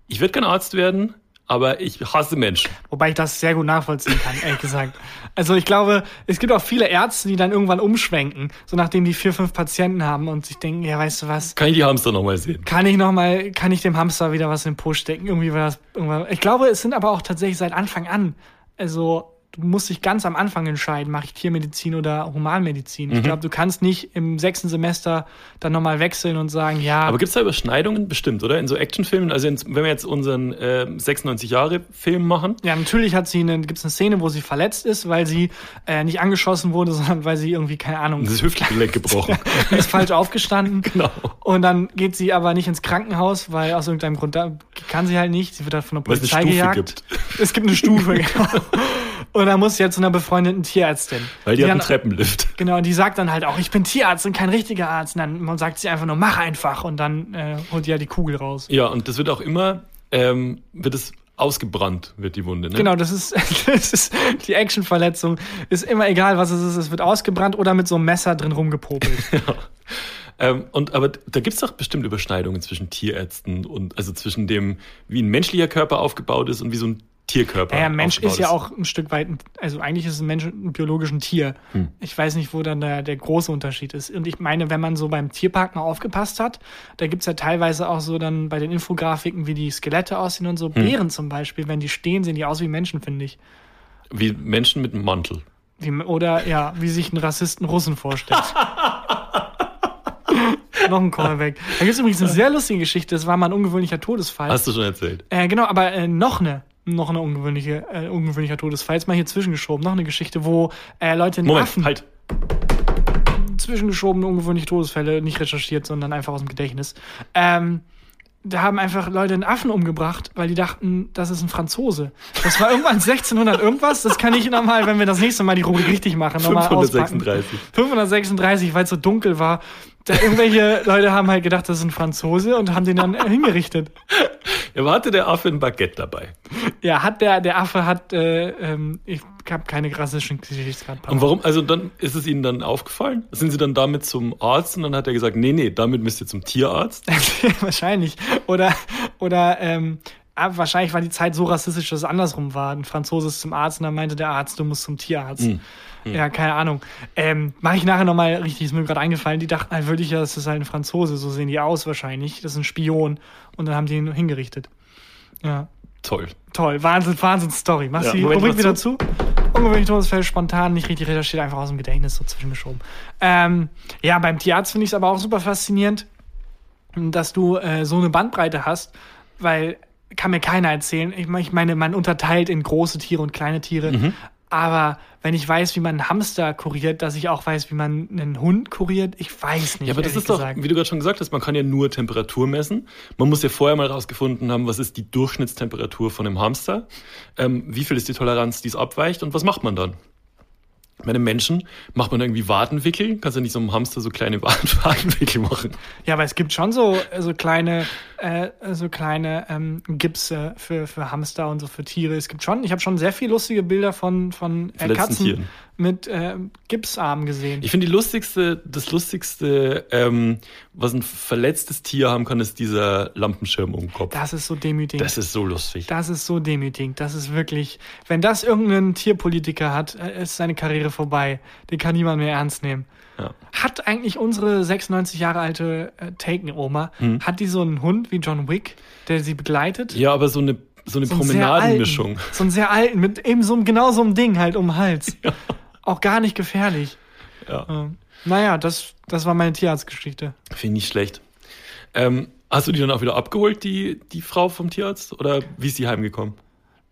ich würde kein Arzt werden, aber ich hasse Menschen. Wobei ich das sehr gut nachvollziehen kann, ehrlich gesagt. Also ich glaube, es gibt auch viele Ärzte, die dann irgendwann umschwenken, so nachdem die vier, fünf Patienten haben und sich denken, ja, weißt du was, Kann ich die Hamster nochmal sehen? kann ich noch mal, kann ich dem Hamster wieder was in den Po stecken? Irgendwie war das irgendwann. Ich glaube, es sind aber auch tatsächlich seit Anfang an, also du musst dich ganz am Anfang entscheiden, mache ich Tiermedizin oder Humanmedizin. Mhm. Ich glaube, du kannst nicht im sechsten Semester dann nochmal wechseln und sagen, ja, Aber gibt's da Überschneidungen? Bestimmt, oder? In so Actionfilmen, also in, wenn wir jetzt unseren äh, 96-Jahre-Film machen, Ja, natürlich hat sie eine, gibt's eine Szene, wo sie verletzt ist, weil sie äh, nicht angeschossen wurde, sondern weil sie irgendwie, keine Ahnung, das Hüftgelenk gebrochen. ist falsch aufgestanden. Genau. Und dann geht sie aber nicht ins Krankenhaus, weil aus irgendeinem Grund da kann sie halt nicht. Sie wird dann von der Weil es eine Polizei Stufe gejagt. gibt. Es gibt eine Stufe, genau. Und dann muss sie jetzt zu einer befreundeten Tierärztin. Weil die hat einen dann, Treppenlift. Genau, und die sagt dann halt auch, ich bin Tierarzt und kein richtiger Arzt. Und dann sagt sie einfach nur, mach einfach. Und dann äh, holt die ja die Kugel raus. Ja, und das wird auch immer, ähm, wird es ausgebrannt, wird die Wunde, ne? Genau, das ist, das ist die Actionverletzung. Ist immer egal, was es ist. Es wird ausgebrannt oder mit so einem Messer drin rumgepopelt. Ähm, und aber da gibt's doch bestimmt Überschneidungen zwischen Tierärzten und also zwischen dem, wie ein menschlicher Körper aufgebaut ist und wie so ein Tierkörper. Ja, Mensch ist ja auch ein Stück weit, ein- also eigentlich ist ein Mensch ein biologisch ein Tier. Hm. Ich weiß nicht, wo dann der, der große Unterschied ist. Und ich meine, wenn man so beim Tierpark mal aufgepasst hat, da gibt's ja teilweise auch so dann bei den Infografiken, wie die Skelette aussehen und so. Hm. Bären zum Beispiel, wenn die stehen, sehen die aus wie Menschen, finde ich. Wie Menschen mit einem Mantel. Wie, oder ja, wie sich ein Rassisten Russen vorstellt. Noch ein Callback. Da gibt's übrigens eine sehr lustige Geschichte. Das war mal ein ungewöhnlicher Todesfall. Hast du schon erzählt? Äh, genau, aber äh, noch eine, noch eine ungewöhnliche, äh, ungewöhnlicher Todesfall. Jetzt mal hier zwischengeschoben. Noch eine Geschichte, wo äh, Leute einen Moment, Affen halt. zwischengeschobene ungewöhnliche Todesfälle nicht recherchiert, sondern einfach aus dem Gedächtnis. Ähm, da haben einfach Leute einen Affen umgebracht, weil die dachten, das ist ein Franzose. Das war irgendwann 1600 irgendwas. Das kann ich nochmal, wenn wir das nächste Mal die Rubrik richtig machen, nochmal auspacken. 536. 536, weil es so dunkel war. Da irgendwelche Leute haben halt gedacht, das ist ein Franzose und haben den dann hingerichtet. Ja, aber hatte der Affe ein Baguette dabei? Ja, hat der, der Affe hat, äh, ähm, ich habe keine rassischen Geschichtsgrad. Und warum, also dann ist es Ihnen dann aufgefallen? Sind Sie dann damit zum Arzt und dann hat er gesagt, nee, nee, damit müsst ihr zum Tierarzt? wahrscheinlich. Oder, oder ähm, ah, wahrscheinlich war die Zeit so rassistisch, dass es andersrum war. Ein Franzose ist zum Arzt und dann meinte der Arzt, du musst zum Tierarzt. Hm. Ja, keine Ahnung. Ähm, Mache ich nachher nochmal richtig, ist mir gerade eingefallen. Die dachten halt wirklich, ja, das ist halt ein Franzose, so sehen die aus wahrscheinlich. Das ist ein Spion. Und dann haben die ihn hingerichtet. Ja. Toll. Toll, Wahnsinn, Wahnsinn Story. Machst Ja, du die Rubrik wieder zu. Ungewöhnlich Todesfälle spontan, nicht richtig recherchiert, einfach aus dem Gedächtnis so zwischengeschoben. Ähm, ja, beim Tierarzt finde ich es aber auch super faszinierend, dass du äh, so eine Bandbreite hast, weil kann mir keiner erzählen. Ich meine, man unterteilt in große Tiere und kleine Tiere. Mhm. Aber wenn ich weiß, wie man einen Hamster kuriert, dass ich auch weiß, wie man einen Hund kuriert, ich weiß nicht. Ja, aber das ist doch, gesagt. wie du gerade schon gesagt hast, man kann ja nur Temperatur messen. Man muss ja vorher mal rausgefunden haben, was ist die Durchschnittstemperatur von einem Hamster, ähm, wie viel ist die Toleranz, die es abweicht und was macht man dann? Bei einem Menschen macht man irgendwie Wadenwickel. Kannst du nicht so einem Hamster so kleine Wadenwickel machen? Ja, aber es gibt schon so, so kleine, äh, so kleine ähm, Gipse für, für Hamster und so für Tiere. Es gibt schon, ich habe schon sehr viele lustige Bilder von, von äh, Katzen Tieren. Mit äh, Gipsarmen gesehen. Ich finde die lustigste, das lustigste, ähm, was ein verletztes Tier haben kann, ist dieser Lampenschirm um den Kopf. Das ist so demütigend. Das ist so lustig. Das ist so demütigend. Das ist wirklich, wenn das irgendein Tierpolitiker hat, äh, ist seine Karriere vorbei. Den kann niemand mehr ernst nehmen. Ja. Hat eigentlich unsere 96 Jahre alte äh, Taken-Oma, Hm. hat die so einen Hund wie John Wick, der sie begleitet? Ja, aber so eine, so eine So Promenadenmischung. So einen sehr alten, mit eben so einem, genau so einem Ding halt um den Hals. Auch gar nicht gefährlich. Ja. Ähm, naja, das, das war meine Tierarztgeschichte. Finde ich nicht schlecht. Ähm, hast du die dann auch wieder abgeholt, die, die Frau vom Tierarzt? Oder wie ist sie heimgekommen?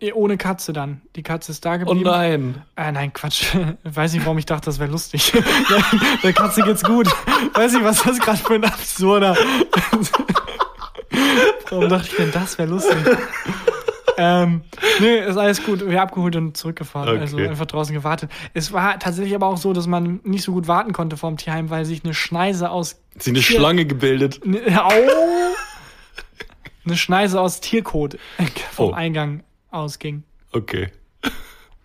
Eh, Ohne Katze dann. Die Katze ist da Oh geblieben. nein. Äh, nein, Quatsch. Weiß nicht, warum ich dachte, das wäre lustig. Der Katze geht's gut. Weiß nicht, was das gerade für ein absurder. warum dachte ich denn, das wäre lustig? Ähm, nee, ist alles gut. Wir abgeholt und zurückgefahren. Okay. Also einfach draußen gewartet. Es war tatsächlich aber auch so, dass man nicht so gut warten konnte vorm Tierheim, weil sich eine Schneise aus. Hat sie eine Tier- Schlange gebildet? Ne, au! eine Schneise aus Tierkot vom Oh. Eingang ausging. Okay.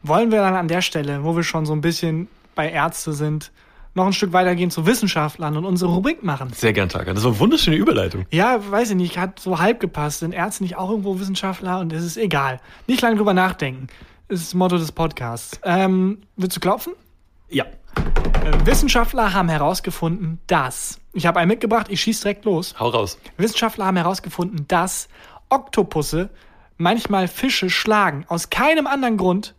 Wollen wir dann an der Stelle, wo wir schon so ein bisschen bei Ärzte sind, noch ein Stück weitergehen zu Wissenschaftlern und unsere Rubrik machen? Sehr gern, Taka. Das war eine wunderschöne Überleitung. Ja, weiß ich nicht, hat so halb gepasst. Sind Ärzte nicht auch irgendwo Wissenschaftler? Und es ist egal. Nicht lange drüber nachdenken. Das ist das Motto des Podcasts. Ähm, willst du klopfen? Ja. Äh, Wissenschaftler haben herausgefunden, dass. Ich habe einen mitgebracht, ich schieß direkt los. Hau raus. Wissenschaftler haben herausgefunden, dass Oktopusse manchmal Fische schlagen. Aus keinem anderen Grund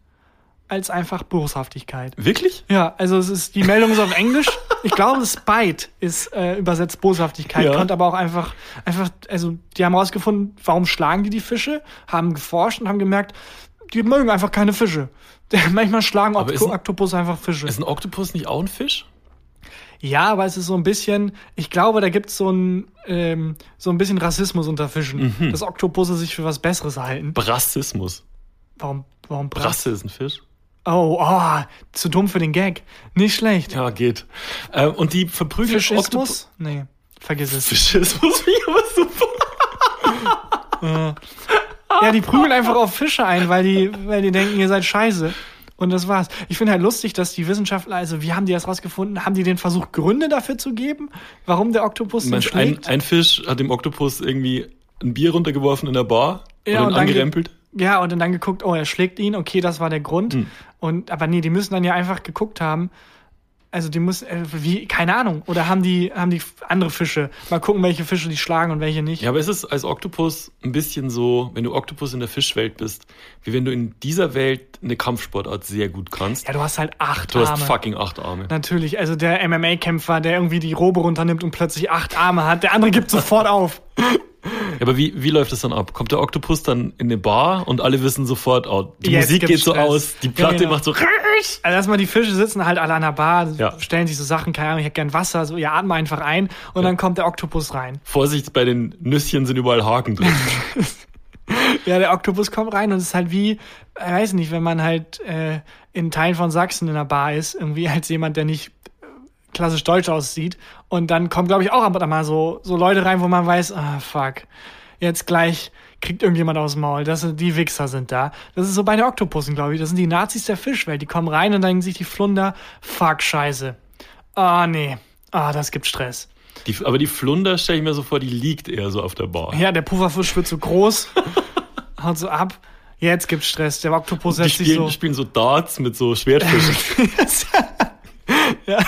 als einfach Boshaftigkeit. Wirklich? Ja, also es ist, die Meldung ist auf Englisch. Ich glaube, Spite ist äh, übersetzt Boshaftigkeit. Ja. Könnte aber auch einfach, einfach, also die haben herausgefunden, warum schlagen die die Fische, haben geforscht und haben gemerkt, die mögen einfach keine Fische. Manchmal schlagen Okto ein- Oktopus einfach Fische. Ist ein Oktopus nicht auch ein Fisch? Ja, aber es ist so ein bisschen, ich glaube, da gibt es so ein, ähm, so ein bisschen Rassismus unter Fischen, Mhm. dass Oktopusse sich für was Besseres halten. Brassismus. Warum, warum Brass? Brasse ist ein Fisch. Oh, oh, zu dumm für den Gag. Nicht schlecht. Ja, geht. Ähm, und die verprügeln Fischismus? Nee, vergiss es. Fischismus finde ich aber super. Ja, die prügeln einfach auf Fische ein, weil die, weil die denken, ihr seid scheiße. Und das war's. Ich finde halt lustig, dass die Wissenschaftler, also wie haben die das rausgefunden? Haben die den Versuch, Gründe dafür zu geben, warum der Oktopus du, ein, ein Fisch hat dem Oktopus irgendwie ein Bier runtergeworfen in der Bar Ja, und und ihn dann angerempelt. Ja, und dann geguckt, oh, er schlägt ihn, okay, das war der Grund. Hm. Und aber nee, die müssen dann ja einfach geguckt haben. Also die müssen, äh, wie, keine Ahnung. Oder haben die, haben die andere Fische? Mal gucken, welche Fische die schlagen und welche nicht. Ja, aber es ist als Oktopus ein bisschen so, wenn du Oktopus in der Fischwelt bist, wie wenn du in dieser Welt eine Kampfsportart sehr gut kannst. Ja, du hast halt acht du hast Arme. fucking acht Arme. Natürlich, also der MMA-Kämpfer, der irgendwie die Robe runternimmt und plötzlich acht Arme hat, der andere gibt sofort auf. Ja, aber wie, wie läuft das dann ab? Kommt der Oktopus dann in eine Bar und alle wissen sofort, oh, die Jetzt Musik geht so Stress. aus, die Ja, Platte genau. macht so. Also erstmal die Fische sitzen halt alle an der Bar, Ja. stellen sich so Sachen, keine Ahnung, ich hätte gern Wasser, so ihr atmen einfach ein und dann kommt der Oktopus rein. Vorsicht, bei den Nüsschen sind überall Haken drin. Ja, der Oktopus kommt rein und es ist halt wie, ich weiß nicht, wenn man halt äh, in Teilen von Sachsen in der Bar ist, irgendwie als jemand, der nicht klassisch deutsch aussieht. Und dann kommen, glaube ich, auch ab und an mal so, so Leute rein, wo man weiß, ah, fuck, jetzt gleich kriegt irgendjemand aus dem Maul. Das sind, die Wichser sind da. Das ist so bei den Oktopussen, glaube ich. Das sind die Nazis der Fischwelt. Die kommen rein und dann denken sich die Flunder, fuck, scheiße. Ah, nee. Ah, das gibt Stress. Die, aber die Flunder stelle ich mir so vor, die liegt eher so auf der Bar. Ja, der Pufferfisch wird so groß, haut so ab. Jetzt gibt's Stress. Der Oktopus Die setzt sich spielen, so. spielen so Darts mit so Schwertfischen. ja,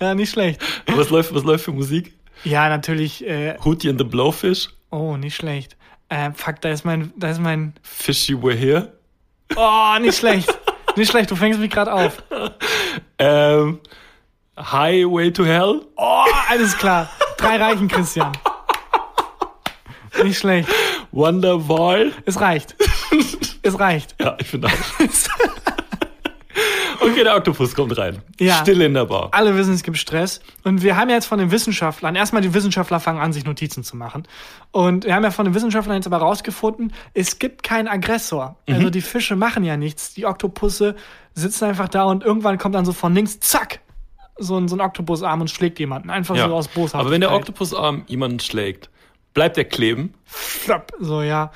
ja, nicht schlecht. was, läuft, was läuft für Musik? Ja, natürlich. Äh, Hootie and the Blowfish? oh, nicht schlecht. Äh, fuck, da ist mein, da ist mein. Fishy We're Here? Oh, nicht schlecht. nicht schlecht. Du fängst mich gerade auf. Ähm, Highway to Hell? Oh, alles klar. Drei Reichen, Christian. Nicht schlecht. Wonderwall? Es reicht. Es reicht. Ja, ich finde auch. Okay, der Oktopus kommt rein. Ja. Still in der Bar. Alle wissen, es gibt Stress. Und wir haben ja jetzt von den Wissenschaftlern, erstmal die Wissenschaftler fangen an, sich Notizen zu machen. Und wir haben ja von den Wissenschaftlern jetzt aber rausgefunden, es gibt keinen Aggressor. Also die Fische machen ja nichts. Die Oktopusse sitzen einfach da und irgendwann kommt dann so von links, zack, so ein, so ein Oktopusarm und schlägt jemanden. Einfach Ja. so aus Bosheit. Aber wenn der Oktopusarm jemanden schlägt, bleibt er kleben. Flop, so, ja.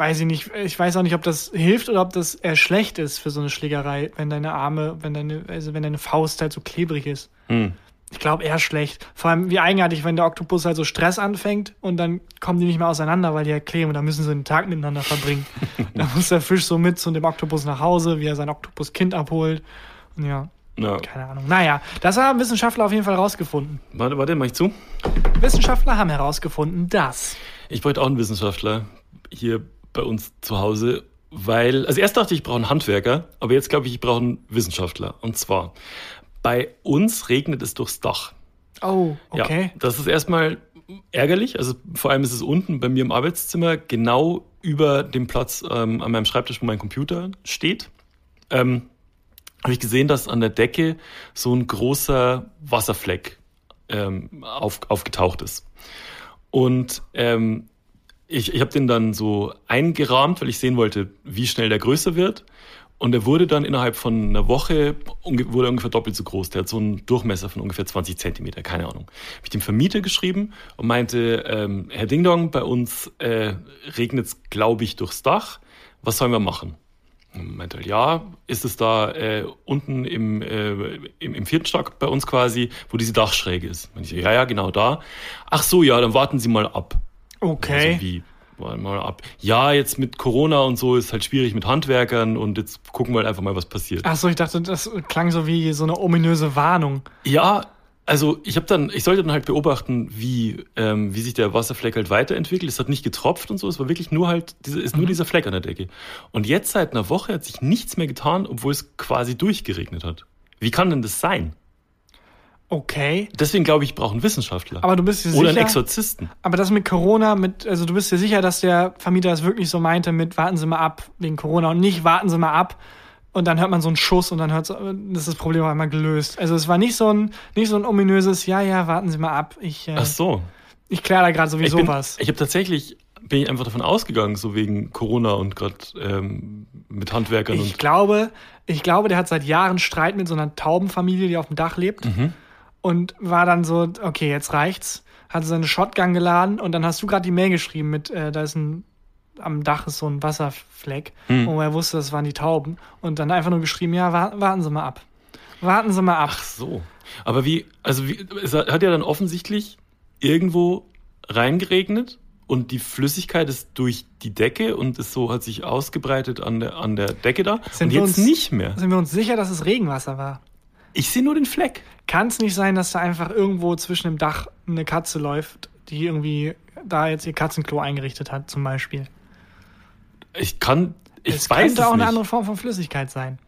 Weiß ich nicht. Ich weiß auch nicht, ob das hilft oder ob das eher schlecht ist für so eine Schlägerei, wenn deine Arme, wenn deine, also wenn deine Faust halt so klebrig ist. Hm. Ich glaube eher schlecht. Vor allem wie eigenartig, wenn der Oktopus halt so Stress anfängt und dann kommen die nicht mehr auseinander, weil die halt kleben und dann müssen sie den Tag miteinander verbringen. da muss der Fisch so mit zu dem Oktopus nach Hause, wie er sein Oktopuskind abholt. Und ja, Ja. keine Ahnung. Naja, das haben Wissenschaftler auf jeden Fall herausgefunden. Warte, warte, mach ich zu. Wissenschaftler haben herausgefunden, dass. Ich bräuchte auch einen Wissenschaftler hier bei uns zu Hause, weil, also erst dachte ich, ich brauche einen Handwerker, aber jetzt glaube ich, ich brauche einen Wissenschaftler. Und zwar, bei uns regnet es durchs Dach. Oh, okay. Ja, das ist erstmal ärgerlich. Also vor allem ist es unten bei mir im Arbeitszimmer, genau über dem Platz ähm, an meinem Schreibtisch, wo mein Computer steht. Ähm, habe ich gesehen, dass an der Decke so ein großer Wasserfleck ähm, auf, aufgetaucht ist. Und ähm, ich, ich habe den dann so eingerahmt, weil ich sehen wollte, wie schnell der größer wird. Und er wurde dann innerhalb von einer Woche wurde ungefähr doppelt so groß. Der hat so einen Durchmesser von ungefähr 20 Zentimeter, keine Ahnung. Habe ich dem Vermieter geschrieben und meinte, ähm, Herr Dingdong, bei uns äh, regnet es, glaube ich, durchs Dach. Was sollen wir machen? Und meinte halt, ja, ist es da äh, unten im, äh, im, im vierten Stock bei uns quasi, wo diese Dachschräge ist? Und ich ja, ja, genau da. Ach so, ja, dann warten Sie mal ab. Okay. Also wie, mal ab. Ja, jetzt mit Corona und so ist halt schwierig mit Handwerkern und jetzt gucken wir halt einfach mal, was passiert. Ach so, ich dachte, das klang so wie so eine ominöse Warnung. Ja, also ich habe dann, ich sollte dann halt beobachten, wie, ähm, wie sich der Wasserfleck halt weiterentwickelt. Es hat nicht getropft und so, es war wirklich nur halt, diese, ist nur dieser Fleck an der Decke. Und jetzt seit einer Woche hat sich nichts mehr getan, obwohl es quasi durchgeregnet hat. Wie kann denn das sein? Okay. Deswegen glaube ich, ich brauche einen Wissenschaftler. Aber du bist dir Oder einen sicher? Exorzisten. Aber das mit Corona, mit, also du bist dir sicher, dass der Vermieter es wirklich so meinte mit warten Sie mal ab wegen Corona und nicht warten Sie mal ab und dann hört man so einen Schuss und dann hört das ist das Problem auf einmal gelöst. Also es war nicht so ein nicht so ein ominöses ja ja warten Sie mal ab. Ich äh, Ach so. ich kläre da gerade Ich sowieso bin, was. ich habe tatsächlich, bin ich einfach davon ausgegangen, so wegen Corona und gerade ähm, mit Handwerkern Ich und glaube, ich glaube, der hat seit Jahren Streit mit so einer Taubenfamilie, die auf dem Dach lebt. Mhm. Und war dann so, okay, jetzt reicht's. Hat seine Shotgun geladen und dann hast du gerade die Mail geschrieben mit, äh, da ist ein, am Dach ist so ein Wasserfleck. Hm. Und er wusste, das waren die Tauben. Und dann einfach nur geschrieben, ja, wa warten Sie mal ab. Warten Sie mal ab. Ach so. Aber wie, also wie, es hat ja dann offensichtlich irgendwo reingeregnet und die Flüssigkeit ist durch die Decke und ist so, hat sich ausgebreitet an der, an der Decke da. Sind und wir jetzt uns- nicht mehr. Sind wir uns sicher, dass es Regenwasser war? Ich sehe nur den Fleck. Kann es nicht sein, dass da einfach irgendwo zwischen dem Dach eine Katze läuft, die irgendwie da jetzt ihr Katzenklo eingerichtet hat, zum Beispiel? Ich kann, ich es weiß könnte es auch nicht. eine andere Form von Flüssigkeit sein.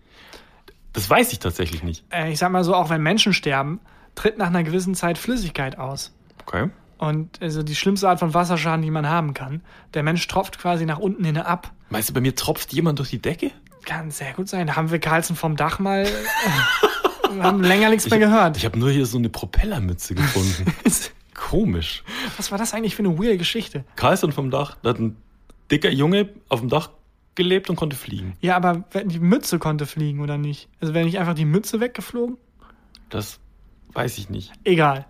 Das weiß ich tatsächlich nicht. Äh, ich sag mal so, auch wenn Menschen sterben, tritt nach einer gewissen Zeit Flüssigkeit aus. Okay. Und also die schlimmste Art von Wasserschaden, die man haben kann. Der Mensch tropft quasi nach unten hin ab. Meinst du, bei mir tropft jemand durch die Decke? Kann sehr gut sein. Da haben wir Carlsen vom Dach mal. Wir haben länger nichts mehr gehört. Ich habe nur hier so eine Propellermütze gefunden. Komisch. Was war das eigentlich für eine weird Geschichte? Carlson vom Dach, da hat ein dicker Junge auf dem Dach gelebt und konnte fliegen. Ja, aber die Mütze konnte fliegen oder nicht? Also wäre nicht einfach die Mütze weggeflogen? Das weiß ich nicht. Egal.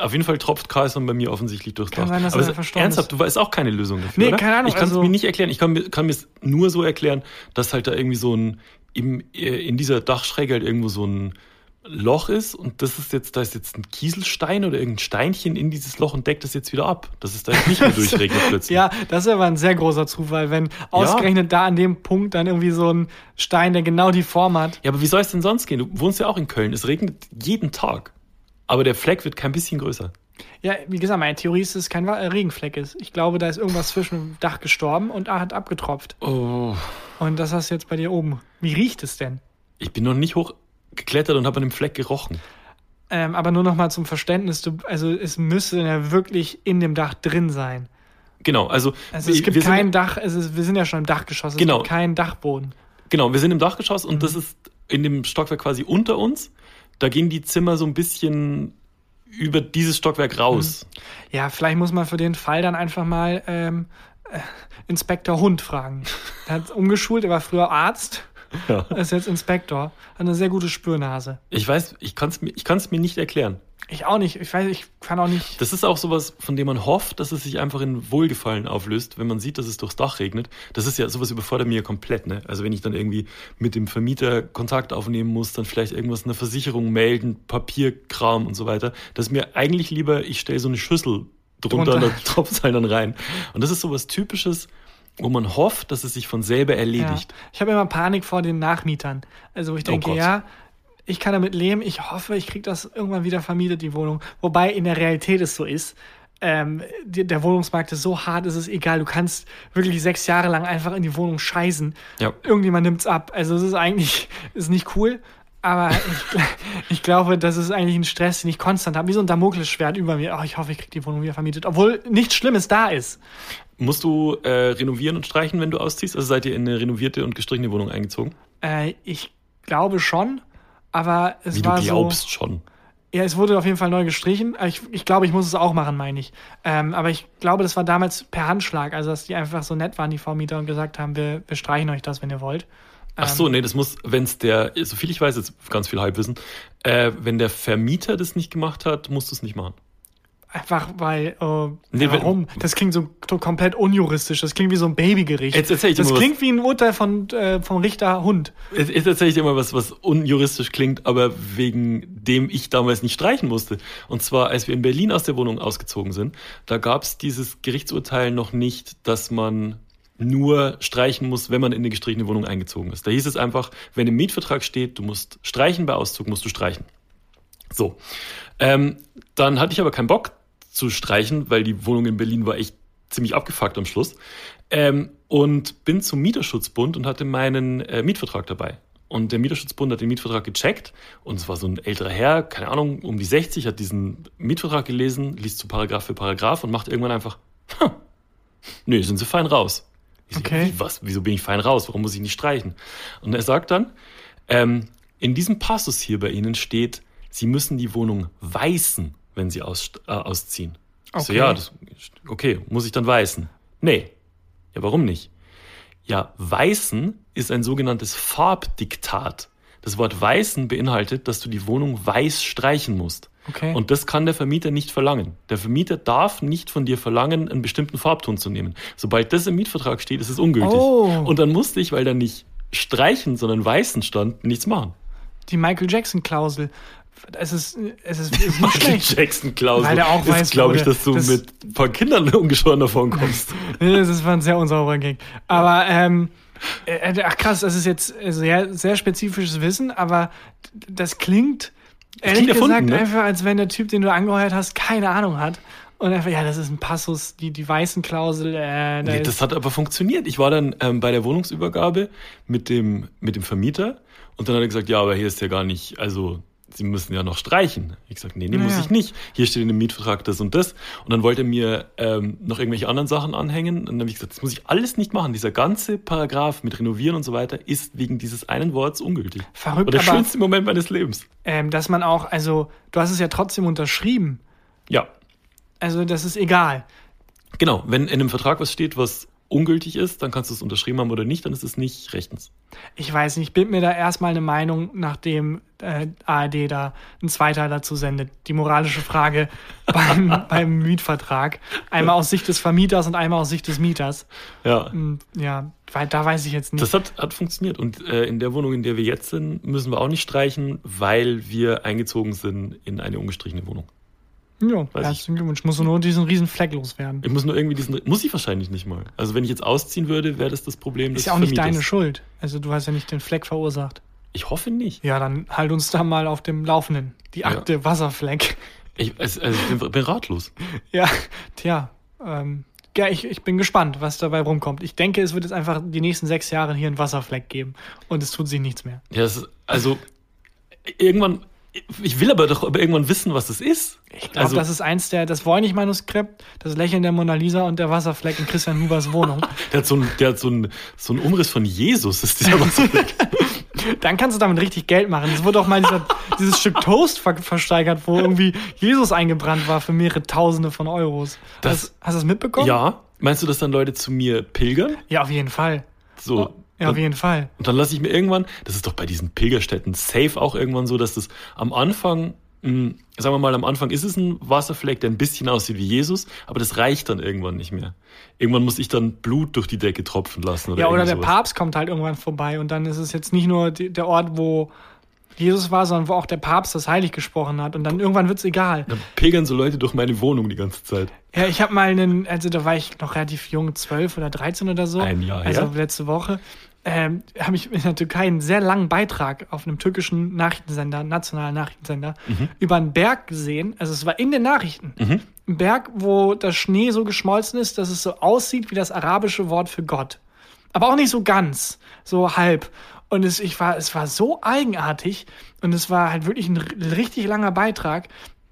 Auf jeden Fall tropft Carlson bei mir offensichtlich durchs Dach. sein, dass Aber er verstorben ernsthaft, du weißt auch keine Lösung dafür, Nee, oder? keine Ahnung, Ich kann es also- mir nicht erklären. Ich kann, mir- kann mir es nur so erklären, dass halt da irgendwie so ein, im, äh, in dieser Dachschräge halt irgendwo so ein Loch ist und das ist jetzt, da ist jetzt ein Kieselstein oder irgendein Steinchen in dieses Loch und deckt das jetzt wieder ab. Das ist da jetzt nicht mehr durchregnet plötzlich. Ja, das ist aber ein sehr großer Zufall, wenn ausgerechnet da an dem Punkt dann irgendwie so ein Stein, der genau die Form hat. Ja, aber wie soll es denn sonst gehen? Du wohnst ja auch in Köln. Es regnet jeden Tag. Aber der Fleck wird kein bisschen größer. Ja, wie gesagt, meine Theorie ist, dass es kein äh, Regenfleck ist. Ich glaube, da ist irgendwas zwischen dem Dach gestorben und hat abgetropft. Oh. Und das hast du jetzt bei dir oben. Wie riecht es denn? Ich bin noch nicht hochgeklettert und habe an dem Fleck gerochen. Ähm, aber nur noch mal zum Verständnis, du, also es müsste ja wirklich in dem Dach drin sein. Genau, also, Also es gibt wir sind- kein Dach, es ist, wir sind ja schon im Dachgeschoss, es Genau. gibt keinen Dachboden. Genau, wir sind im Dachgeschoss und Mhm. das ist in dem Stockwerk quasi unter uns. Da gehen die Zimmer so ein bisschen über dieses Stockwerk raus. Ja, vielleicht muss man für den Fall dann einfach mal ähm, äh, Inspektor Hund fragen. Er hat umgeschult, er war früher Arzt, Ja. ist jetzt Inspektor. Hat eine sehr gute Spürnase. Ich weiß, ich kann es mir, ich kann's mir nicht erklären. Ich auch nicht. Ich weiß, ich kann auch nicht. Das ist auch sowas, von dem man hofft, dass es sich einfach in Wohlgefallen auflöst, wenn man sieht, dass es durchs Dach regnet. Das ist ja, sowas überfordert mir ja komplett, ne? Also wenn ich dann irgendwie mit dem Vermieter Kontakt aufnehmen muss, dann vielleicht irgendwas in der Versicherung melden, Papierkram und so weiter. Das ist mir eigentlich lieber, ich stelle so eine Schüssel drunter und Drunter. da tropft es halt dann rein. Und das ist sowas Typisches, wo man hofft, dass es sich von selber Ja. erledigt. Ich habe immer Panik vor den Nachmietern. Also wo ich Oh denke, Gott. ja, ich kann damit leben. Ich hoffe, ich kriege das irgendwann wieder vermietet, die Wohnung. Wobei in der Realität es so ist. Ähm, die, der Wohnungsmarkt ist so hart, es ist egal. Du kannst wirklich sechs Jahre lang einfach in die Wohnung scheißen. Ja. Irgendjemand nimmt's ab. Also es ist eigentlich ist nicht cool. Aber ich, ich glaube, das ist eigentlich ein Stress, den ich konstant habe. Wie so ein Damoklesschwert über mir. Oh, ich hoffe, ich kriege die Wohnung wieder vermietet. Obwohl nichts Schlimmes da ist. Musst du äh, renovieren und streichen, wenn du ausziehst? Also seid ihr in eine renovierte und gestrichene Wohnung eingezogen? Äh, ich glaube schon. Aber es Wie war du so. glaubst schon. Ja, es wurde auf jeden Fall neu gestrichen. Ich, ich glaube, ich muss es auch machen, meine ich. Ähm, aber ich glaube, das war damals per Handschlag. Also, dass die einfach so nett waren, die Vormieter, und gesagt haben, wir, wir streichen euch das, wenn ihr wollt. Ach so, nee, das muss, wenn es der, soviel ich weiß, jetzt ganz viel Halbwissen, äh, wenn der Vermieter das nicht gemacht hat, musst du es nicht machen. Einfach weil, äh, Nee, ja, wenn- warum? Das klingt so, komplett unjuristisch. Das klingt wie so ein Babygericht. Jetzt erzähl ich dir das mal was. klingt wie ein Urteil von, äh, vom Richter Hund. Jetzt jetzt erzähle ich dir mal was, was unjuristisch klingt, aber wegen dem ich damals nicht streichen musste. Und zwar, als wir in Berlin aus der Wohnung ausgezogen sind, da gab es dieses Gerichtsurteil noch nicht, dass man nur streichen muss, wenn man in eine gestrichene Wohnung eingezogen ist. Da hieß es einfach, wenn im Mietvertrag steht, du musst streichen bei Auszug, musst du streichen. So. Ähm, dann hatte ich aber keinen Bock zu streichen, weil die Wohnung in Berlin war echt ziemlich abgefuckt am Schluss. Ähm, und bin zum Mieterschutzbund und hatte meinen äh, Mietvertrag dabei. Und der Mieterschutzbund hat den Mietvertrag gecheckt und es war so ein älterer Herr, keine Ahnung, um die 60, hat diesen Mietvertrag gelesen, liest so Paragraph für Paragraph und macht irgendwann einfach, hm, nö, sind Sie fein raus. Ich so, Okay. Wie, was, wieso bin ich fein raus? Warum muss ich nicht streichen? Und er sagt dann, ähm, in diesem Passus hier bei Ihnen steht, Sie müssen die Wohnung weißen, wenn Sie aus, äh, ausziehen. Ich so, Okay. ja, das, okay, muss ich dann weißen? Nee. Ja, warum nicht? Ja, weißen ist ein sogenanntes Farbdiktat. Das Wort weißen beinhaltet, dass du die Wohnung weiß streichen musst. Okay. Und das kann der Vermieter nicht verlangen. Der Vermieter darf nicht von dir verlangen, einen bestimmten Farbton zu nehmen. Sobald das im Mietvertrag steht, ist es ungültig. Oh. Und dann musste ich, weil da nicht streichen, sondern weißen stand, nichts machen. Die Michael Jackson-Klausel. Es ist, es ist, es ist nicht schlecht. Jackson Klausel. Weil er auch weiß glaube ich, dass du Das- mit ein paar Kindern ungeschoren davon kommst. Das war ein sehr unsauberer Gag. Aber, ähm, äh, ach krass, das ist jetzt sehr, sehr spezifisches Wissen, aber das klingt, ehrlich gesagt, ne? einfach, als wenn der Typ, den du angeheuert hast, keine Ahnung hat. Und einfach, ja, das ist ein Passus, die, die weißen Klausel, äh, da Nee, das hat aber funktioniert. Ich war dann ähm, bei der Wohnungsübergabe mit dem, mit dem Vermieter und dann hat er gesagt, ja, aber hier ist ja gar nicht, also Sie müssen ja noch streichen. Ich gesagt, nee, nee, muss Naja. ich nicht. Hier steht in dem Mietvertrag das und das. Und dann wollte er mir ähm, noch irgendwelche anderen Sachen anhängen. Und dann habe ich gesagt, das muss ich alles nicht machen. Dieser ganze Paragraph mit Renovieren und so weiter ist wegen dieses einen Worts ungültig. Verrückt, Und der aber- schönste Moment meines Lebens. ähm, dass man auch, also, du hast es ja trotzdem unterschrieben. Ja, Also, das ist egal. genau. Wenn in einem Vertrag was steht, was ungültig ist, dann kannst du es unterschrieben haben oder nicht, dann ist es nicht rechtens. Ich weiß nicht, ich bild mir da erstmal eine Meinung, nachdem äh, ARD da einen Zweiteil dazu sendet. Die moralische Frage beim, beim Mietvertrag. Einmal aus Sicht des Vermieters und einmal aus Sicht des Mieters. Ja. Ja, weil da weiß ich jetzt nicht. Das hat, hat funktioniert. Und äh, in der Wohnung, in der wir jetzt sind, müssen wir auch nicht streichen, weil wir eingezogen sind in eine ungestrichene Wohnung. Ja, herzlichen Glückwunsch. Musst du nur diesen riesen Fleck loswerden. Ich muss nur irgendwie diesen, muss ich wahrscheinlich nicht mal. Also wenn ich jetzt ausziehen würde, wäre das das Problem Ist ja auch nicht deine Schuld. Also du hast ja nicht den Fleck verursacht. Ich hoffe nicht. Ja, dann halt uns da mal auf dem Laufenden. Die Ja. Akte Wasserfleck. Ich, also, ich bin, bin ratlos. Ja, tja. Ähm, ja, ich, ich bin gespannt, was dabei rumkommt. Ich denke, es wird jetzt einfach die nächsten sechs Jahre hier einen Wasserfleck geben und es tut sich nichts mehr. Ja, ist, also irgendwann, ich will aber doch aber irgendwann wissen, was das ist. Ich glaube, also, das ist eins der, das Voynich-Manuskript, das Lächeln der Mona Lisa und der Wasserfleck in Christian Hubers Wohnung. der hat so einen, der hat so einen, so einen Umriss von Jesus, ist dieser Wasserfleck. Dann kannst du damit richtig Geld machen. Es wurde auch mal dieser, dieses Stück Toast ver versteigert, wo irgendwie Jesus eingebrannt war für mehrere Tausende von Euros. Das- hast, hast du das mitbekommen? Ja. Meinst du, dass dann Leute zu mir pilgern? Ja, auf jeden Fall. So. Ja, auf jeden Fall. Und dann lasse ich mir irgendwann, das ist doch bei diesen Pilgerstätten safe auch irgendwann so, dass das am Anfang, mh, sagen wir mal, am Anfang ist es ein Wasserfleck, der ein bisschen aussieht wie Jesus, aber das reicht dann irgendwann nicht mehr. Irgendwann muss ich dann Blut durch die Decke tropfen lassen. Oder Ja, oder der sowas. Papst kommt halt irgendwann vorbei und dann ist es jetzt nicht nur die, der Ort, wo Jesus war, sondern wo auch der Papst das heilig gesprochen hat. Und dann irgendwann wird's egal. Dann pilgern so Leute durch meine Wohnung die ganze Zeit. Ja, ich habe mal einen, also da war ich noch relativ jung, 12 oder 13 oder so. Ein Jahr Also her. letzte Woche. Ähm, habe ich in der Türkei einen sehr langen Beitrag auf einem türkischen Nachrichtensender, nationalen Nachrichtensender, Mhm. über einen Berg gesehen. Also es war in den Nachrichten. Ein Berg, wo der Schnee so geschmolzen ist, dass es so aussieht wie das arabische Wort für Gott. Aber auch nicht so ganz, so halb. Und es, ich war, es war so eigenartig und es war halt wirklich ein richtig langer Beitrag,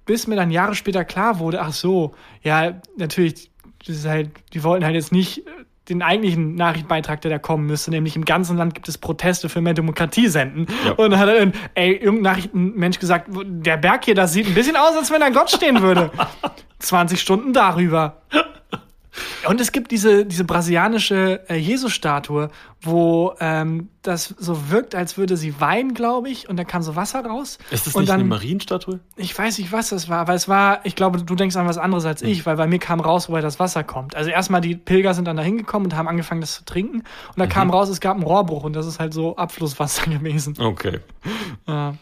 bis mir dann Jahre später klar wurde, ach so, ja, natürlich, das ist halt, die wollten halt jetzt nicht den eigentlichen Nachrichtenbeitrag, der da kommen müsste, nämlich im ganzen Land gibt es Proteste für mehr Demokratie senden. Ja. Und dann hat dann, ey, irgendein Nachrichtenmensch gesagt, der Berg hier, das sieht ein bisschen aus, als wenn da Gott stehen würde. 20 Stunden darüber. Und es gibt diese, diese brasilianische äh, Jesus-Statue, wo ähm, das so wirkt, als würde sie weinen, glaube ich, und da kam so Wasser raus. Ist das und nicht dann, eine Marienstatue? Ich weiß nicht, was das war, aber es war, ich glaube, du denkst an was anderes Hm. als ich, weil bei mir kam raus, woher das Wasser kommt. Also erstmal die Pilger sind dann da hingekommen und haben angefangen, das zu trinken. Und Mhm. da kam raus, es gab einen Rohrbruch und das ist halt so Abflusswasser gewesen. Okay. Ja.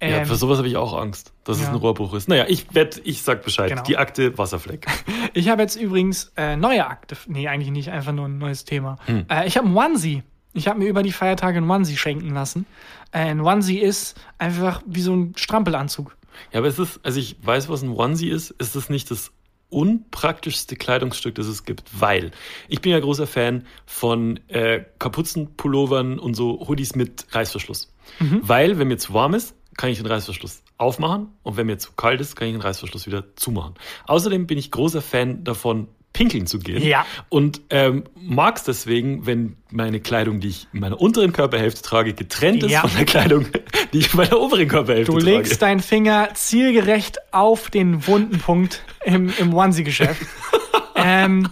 Ja, Ähm, für sowas habe ich auch Angst, dass es ja. ein Rohrbruch ist. Naja, ich wette, ich sag Bescheid. Genau. Die Akte Wasserfleck. Ich habe jetzt übrigens äh, neue Akte. Nee, eigentlich nicht, einfach nur ein neues Thema. Hm. Äh, ich habe einen Onesie. Ich habe mir über die Feiertage einen Onesie schenken lassen. Äh, ein Onesie ist einfach wie so ein Strampelanzug. Ja, aber es ist, also ich weiß, was ein Onesie ist, ist es nicht das unpraktischste Kleidungsstück, das es gibt, weil ich bin ja großer Fan von äh, Kapuzenpullovern und so Hoodies mit Reißverschluss. Weil, wenn mir zu warm ist, kann ich den Reißverschluss aufmachen und wenn mir zu kalt ist, kann ich den Reißverschluss wieder zumachen. Außerdem bin ich großer Fan davon, pinkeln zu gehen. Ja. Und ähm, mag es deswegen, wenn meine Kleidung, die ich in meiner unteren Körperhälfte trage, getrennt ist Ja. von der Kleidung, die ich in meiner oberen Körperhälfte Du trage. legst deinen Finger zielgerecht auf den wunden Punkt im, im Onesie-Geschäft. ähm,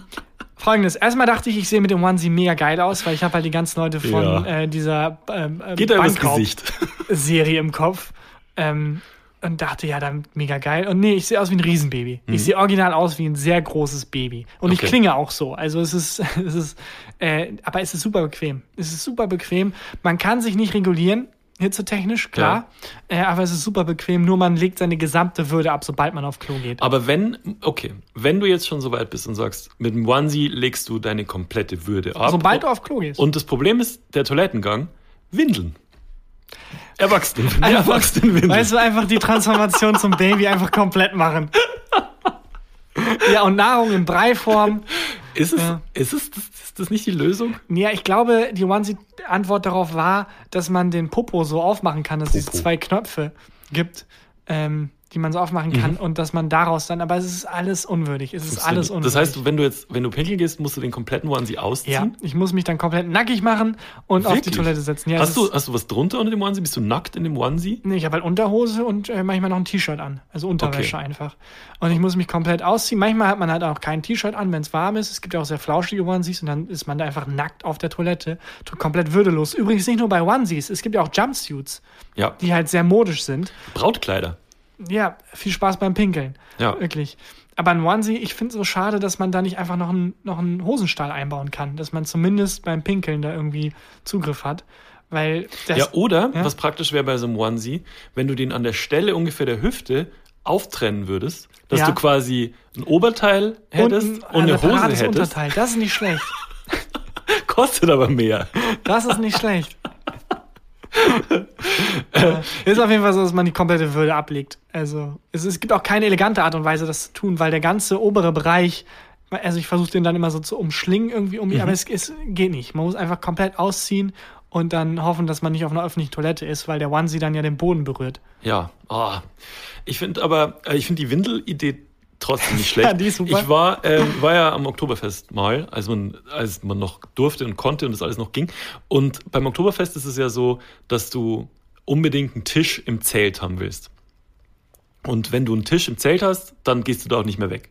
Folgendes. Erstmal dachte ich, ich sehe mit dem Onesie mega geil aus, weil ich habe halt die ganzen Leute von Ja. äh, dieser ähm, ähm, Geht da übers Bankraub- Gesicht. Serie im Kopf. Ähm, und dachte, ja, dann mega geil. Und nee, ich sehe aus wie ein Riesenbaby. Ich sehe original aus wie ein sehr großes Baby. Und ich Mhm. Okay. klinge auch so. Also es ist, es ist, äh, aber es ist super bequem. Es ist super bequem. Man kann sich nicht regulieren, hitzetechnisch, klar. Äh, aber es ist super bequem. Nur man legt seine gesamte Würde ab, sobald man auf Klo geht. Aber wenn, okay, wenn du jetzt schon so weit bist und sagst, mit dem Onesie legst du deine komplette Würde ab. Sobald du auf Klo gehst. Und das Problem ist, der Toilettengang, Windeln. Erwachsene, Erwachsenenwindeln. Weißt du, einfach die Transformation zum Baby einfach komplett machen. Ja, und Nahrung in Breiform. Ist es, Ja. ist es, das, ist das nicht die Lösung? Ja, ich glaube, die Onesie-Antwort darauf war, dass man den Popo so aufmachen kann, dass es Popo. zwei Knöpfe gibt, ähm, die man so aufmachen kann Mhm. und dass man daraus dann, aber es ist alles unwürdig. Es ist alles unwürdig. Das heißt, wenn du jetzt, wenn du pinkeln gehst, musst du den kompletten Onesie ausziehen? ja, ich muss mich dann komplett nackig machen und auf die Wirklich? Toilette setzen. Ja, hast, du, hast du was drunter unter dem Onesie? Bist du nackt in dem Onesie? Nee, ich habe halt Unterhose und äh, manchmal noch ein T-Shirt an. Also Unterwäsche Okay. einfach. Und ich muss mich komplett ausziehen. Manchmal hat man halt auch kein T-Shirt an, wenn es warm ist. Es gibt ja auch sehr flauschige Onesies und dann ist man da einfach nackt auf der Toilette. Komplett würdelos. Übrigens nicht nur bei Onesies. Es gibt ja auch Jumpsuits, Ja. die halt sehr modisch sind. Brautkleider. Ja, viel Spaß beim Pinkeln. Ja. Wirklich. Aber ein Onesie, ich finde es so schade, dass man da nicht einfach noch einen, noch einen Hosenstall einbauen kann. Dass man zumindest beim Pinkeln da irgendwie Zugriff hat. Weil das, Ja, oder, Ja. was praktisch wäre bei so einem Onesie, wenn du den an der Stelle ungefähr der Hüfte auftrennen würdest, dass Ja. du quasi ein Oberteil hättest und, ein eine Hose hättest, Unterteil. Das ist nicht schlecht. kostet aber mehr. Das ist nicht schlecht. Äh, ist auf jeden Fall so, dass man die komplette Würde ablegt. Also es, es gibt auch keine elegante Art und Weise, das zu tun, weil der ganze obere Bereich, also ich versuche den dann immer so zu umschlingen irgendwie um mich, aber es, es geht nicht. Man muss einfach komplett ausziehen und dann hoffen, dass man nicht auf einer öffentlichen Toilette ist, weil der Onesie dann ja den Boden berührt. Ja, ah. ich finde aber, äh, ich finde die Windelidee trotzdem nicht schlecht. Ja, die ist super. Ich war, ähm, war ja am Oktoberfest mal, als man, als man noch durfte und konnte und das alles noch ging. Und beim Oktoberfest ist es ja so, dass du unbedingt einen Tisch im Zelt haben willst. Und wenn du einen Tisch im Zelt hast, dann gehst du da auch nicht mehr weg.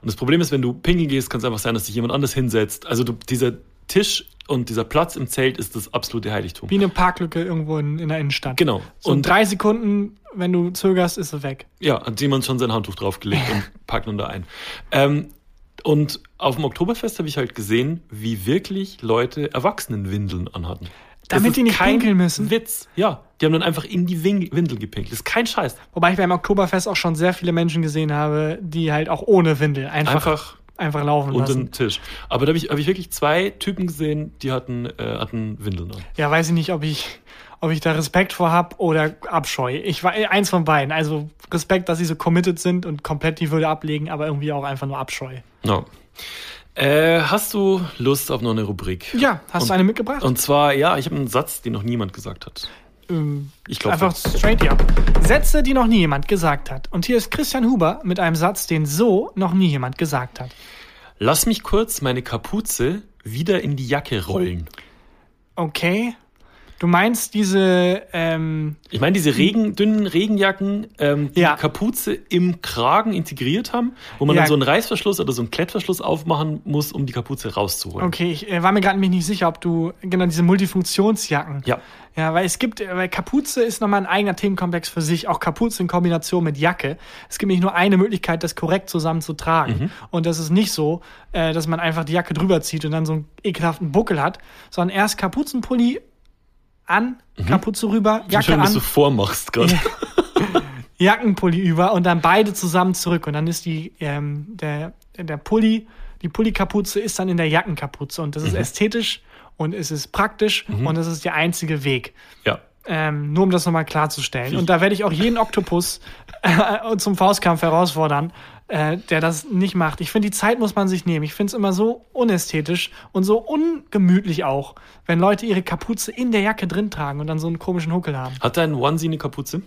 Und das Problem ist, wenn du pinkeln gehst, kann es einfach sein, dass sich jemand anders hinsetzt. Also du, dieser Tisch und dieser Platz im Zelt ist das absolute Heiligtum. Wie eine Parklücke irgendwo in, in der Innenstadt. Genau. So Und drei Sekunden, wenn du zögerst, ist es weg. Ja, hat jemand schon sein Handtuch draufgelegt und packt nun da ein. Ähm, und auf dem Oktoberfest habe ich halt gesehen, wie wirklich Leute Erwachsenenwindeln anhatten. Damit die nicht pinkeln müssen? Witz. Ja, die haben dann einfach in die Windel gepinkelt. Das ist kein Scheiß. Wobei ich beim Oktoberfest auch schon sehr viele Menschen gesehen habe, die halt auch ohne Windel einfach, einfach, Einfach laufen unter lassen. den Tisch. Aber da habe ich, hab ich wirklich zwei Typen gesehen, die hatten, äh, hatten Windeln an. Ja, weiß ich nicht, ob ich, ob ich da Respekt vor hab oder Abscheu. Ich war eins von beiden. Also Respekt, dass sie so committed sind und komplett die Würde ablegen, aber irgendwie auch einfach nur Abscheu. No. Äh, hast du Lust auf noch eine Rubrik? Ja, hast und, du eine mitgebracht? Und zwar, ja, ich habe einen Satz, den noch niemand gesagt hat. Ähm, Ich glaube, Einfach straight ja. Sätze, die noch nie jemand gesagt hat. Und hier ist Christian Huber mit einem Satz, den so noch nie jemand gesagt hat. Lass mich kurz meine Kapuze wieder in die Jacke rollen. Okay. Du meinst diese, ähm, Ich meine, diese Regen, dünnen Regenjacken, ähm, die Ja. Kapuze im Kragen integriert haben, wo man Ja. dann so einen Reißverschluss oder so einen Klettverschluss aufmachen muss, um die Kapuze rauszuholen. okay, ich äh, war mir gerade nämlich nicht sicher, ob du, genau, diese Multifunktionsjacken. Ja. Ja, weil es gibt, äh, weil Kapuze ist nochmal ein eigener Themenkomplex für sich, auch Kapuze in Kombination mit Jacke. Es gibt nicht nur eine Möglichkeit, das korrekt zusammen zu tragen. Mhm. Und das ist nicht so, äh, dass man einfach die Jacke drüber zieht und dann so einen ekelhaften Buckel hat, sondern erst Kapuzenpulli an, Kapuze rüber, Jacke Schön, dass an, du vormachst gerade. Jackenpulli über und dann beide zusammen zurück. Und dann ist die, ähm, der, der Pulli, die Pulli-Kapuze ist dann in der Jackenkapuze. Und das ist ästhetisch und es ist praktisch und das ist der einzige Weg. Ja. Ähm, nur um das nochmal klarzustellen. Und da werde ich auch jeden Oktopus äh, zum Faustkampf herausfordern, äh, der das nicht macht. Ich finde, die Zeit muss man sich nehmen. Ich finde es immer so unästhetisch und so ungemütlich auch, wenn Leute ihre Kapuze in der Jacke drin tragen und dann so einen komischen Huckel haben. Hat dein Onesie eine Kapuze?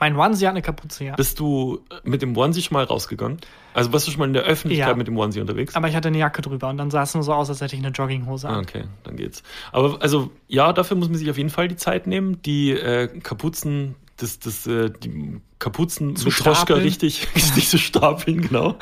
Mein Onesie hat eine Kapuze, ja. Bist du mit dem Onesie schon mal rausgegangen? Also warst du schon mal in der Öffentlichkeit Ja. mit dem Onesie unterwegs? Aber ich hatte eine Jacke drüber und dann sah es nur so aus, als hätte ich eine Jogginghose Ah, an. okay, dann geht's. Aber also ja, dafür muss man sich auf jeden Fall die Zeit nehmen, die äh, Kapuzen, das, das, äh, die Kapuzen Zu Troschka richtig, richtig zu stapeln, genau.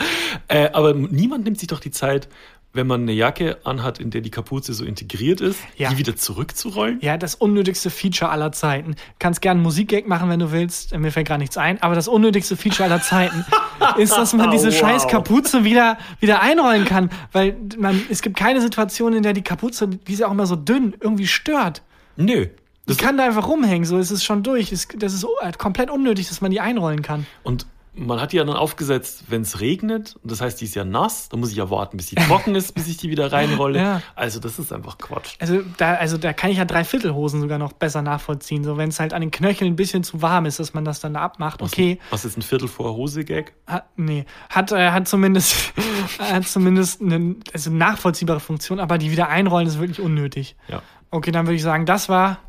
Äh, aber niemand nimmt sich doch die Zeit, wenn man eine Jacke anhat, in der die Kapuze so integriert ist, Ja. die wieder zurückzurollen. Ja, das unnötigste Feature aller Zeiten. Kannst gern einen Musikgag machen, wenn du willst. Mir fällt gerade nichts ein. Aber das unnötigste Feature aller Zeiten ist, dass man diese Wow. scheiß Kapuze wieder, wieder einrollen kann. Weil man, es gibt keine Situation, in der die Kapuze, die ist ja auch immer so dünn, irgendwie stört. Nö. Die Das, kann da einfach rumhängen, so ist es schon durch. Das ist uh, komplett unnötig, dass man die einrollen kann. und man hat die ja dann aufgesetzt, wenn es regnet, und das heißt, die ist ja nass, dann muss ich ja warten, bis die trocken ist, bis ich die wieder reinrolle. Ja. Also das ist einfach Quatsch. Also da, also da kann ich ja Dreiviertelhosen sogar noch besser nachvollziehen. So, wenn es halt an den Knöcheln ein bisschen zu warm ist, dass man das dann da abmacht. Okay, Was ist ein Viertel vor Hose-Gag? Hat, nee, hat, äh, hat zumindest, hat zumindest eine also nachvollziehbare Funktion, aber die wieder einrollen ist wirklich unnötig. Ja. Okay, dann würde ich sagen, das war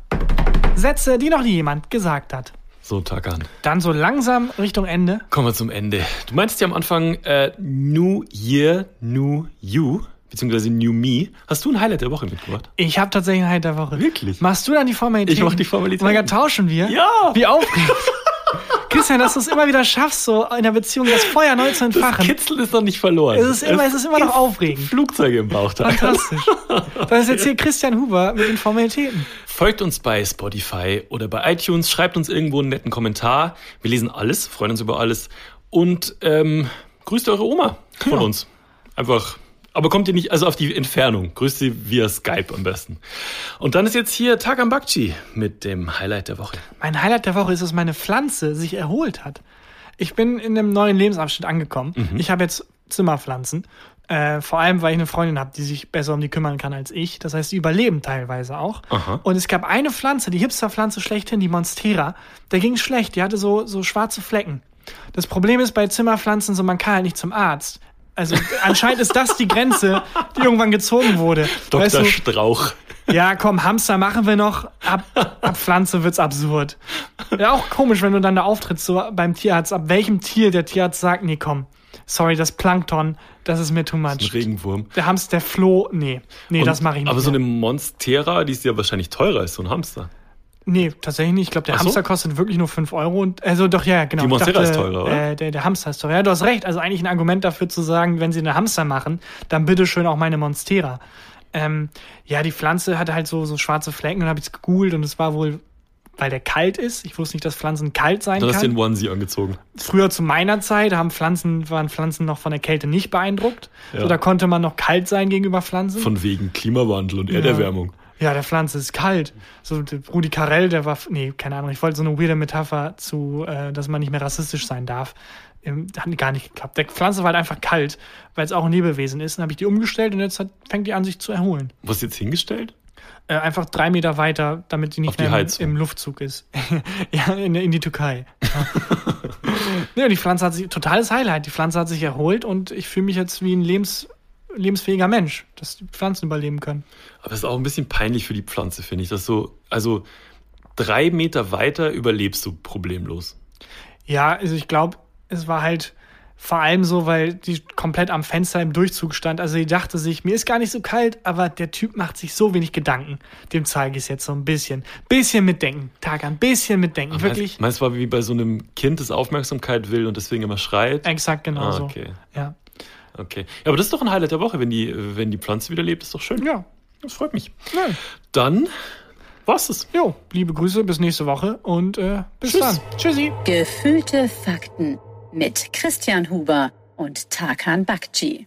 Sätze, die noch nie jemand gesagt hat. So, Tag an. Dann so langsam Richtung Ende. Kommen wir zum Ende. Du meintest ja am Anfang äh, New Year, New You, beziehungsweise New Me. Hast du ein Highlight der Woche mitgebracht? Ich habe tatsächlich eine Highlight der Woche. Wirklich? Machst du dann die Formalitäten? Ich mach die Formalitäten. Oh mein Gott, tauschen wir? Ja! Wie aufregend. Christian, dass du es immer wieder schaffst, so in der Beziehung das Feuer neu zu Das entfachen. Kitzeln ist noch nicht verloren. Es ist immer, es ist immer noch aufregend. Flugzeuge im Bauch. Fantastisch. Das ist jetzt hier Christian Huber mit den Formalitäten. Folgt uns bei Spotify oder bei iTunes, schreibt uns irgendwo einen netten Kommentar. Wir lesen alles, freuen uns über alles. Und ähm, grüßt eure Oma von Ja. uns. Einfach. Aber kommt ihr nicht, also auf die Entfernung. Grüßt sie via Skype am besten. Und dann ist jetzt hier Takam Bakchi mit dem Highlight der Woche. Mein Highlight der Woche ist, dass meine Pflanze sich erholt hat. Ich bin in einem neuen Lebensabschnitt angekommen. Mhm. Ich habe jetzt Zimmerpflanzen. Äh, vor allem, weil ich eine Freundin habe, die sich besser um die kümmern kann als ich. Das heißt, die überleben teilweise auch. Aha. Und es gab eine Pflanze, die Hipsterpflanze schlechthin, die Monstera. Der ging schlecht. Die hatte so, so schwarze Flecken. Das Problem ist bei Zimmerpflanzen so, man kann halt nicht zum Arzt. Also anscheinend ist das die Grenze, die irgendwann gezogen wurde. Dr. Weißt du, Strauch. ja, komm, Hamster machen wir noch. Ab, ab Pflanze wird's absurd. Ja, auch komisch, wenn du dann da auftrittst, so beim Tierarzt, ab welchem Tier der Tierarzt sagt, nee, komm, sorry, das Plankton, das ist mir too Ein much. Regenwurm. Der Hamster, der Floh, nee. Nee, Und- das mache ich nicht. Aber so mehr. eine Monstera, die ist ja wahrscheinlich teurer als so ein Hamster. Nee, tatsächlich nicht. Ich glaube, der Ach so? Hamster kostet wirklich nur 5 Euro. Und, also doch, ja, genau. Die Monstera ist teurer, oder? Äh, der, der Hamster ist teurer. Ja, du hast recht. Also eigentlich ein Argument dafür zu sagen, wenn sie eine Hamster machen, dann bitteschön auch meine Monstera. Ähm, ja, die Pflanze hatte halt so, so schwarze Flecken und habe ich gegoogelt und es war wohl, weil der kalt ist. Ich wusste nicht, dass Pflanzen kalt sein hast du kann. den Onesie angezogen. Früher zu meiner Zeit haben Pflanzen, waren Pflanzen noch von der Kälte nicht beeindruckt. Ja. So, da konnte man noch kalt sein gegenüber Pflanzen. Von wegen Klimawandel und Erderwärmung. Ja, der Pflanze ist kalt. So, Rudi Carell, der war, nee, keine Ahnung, ich wollte so eine weirde Metapher zu, äh, dass man nicht mehr rassistisch sein darf. Ähm, hat gar nicht geklappt. Der Pflanze war halt einfach kalt, weil es auch ein Lebewesen ist. Dann habe ich die umgestellt und jetzt hat, fängt die an, sich zu erholen. Was jetzt hingestellt? Äh, einfach drei Meter weiter, damit die nicht die mehr im, Heizung. im Luftzug ist. ja, in, in die Türkei. Ja. ja, die Pflanze hat sich, totales Highlight. Die Pflanze hat sich erholt und ich fühle mich jetzt wie ein lebens, lebensfähiger Mensch, dass die Pflanzen überleben können. Aber es ist auch ein bisschen peinlich für die Pflanze, finde ich. Dass so, also drei Meter weiter überlebst du problemlos. Ja, also ich glaube, es war halt vor allem so, weil die komplett am Fenster im Durchzug stand. Also die dachte sich, mir ist gar nicht so kalt, aber der Typ macht sich so wenig Gedanken. Dem zeige ich es jetzt so ein bisschen. Bisschen mitdenken, Tag an, bisschen mitdenken. Wirklich Meinst, meinst du, war wie bei so einem Kind, das Aufmerksamkeit will und deswegen immer schreit? exakt genau Ah, so. okay. Ja. Okay. Ja, aber das ist doch ein Highlight der Woche, wenn die, wenn die Pflanze wieder lebt, ist doch schön. Ja. Das freut mich. ja. Dann war's es. Jo, liebe Grüße, bis nächste Woche und äh, bis Tschüss. dann. Tschüssi. Gefühlte Fakten mit Christian Huber und Tarkan Bakci.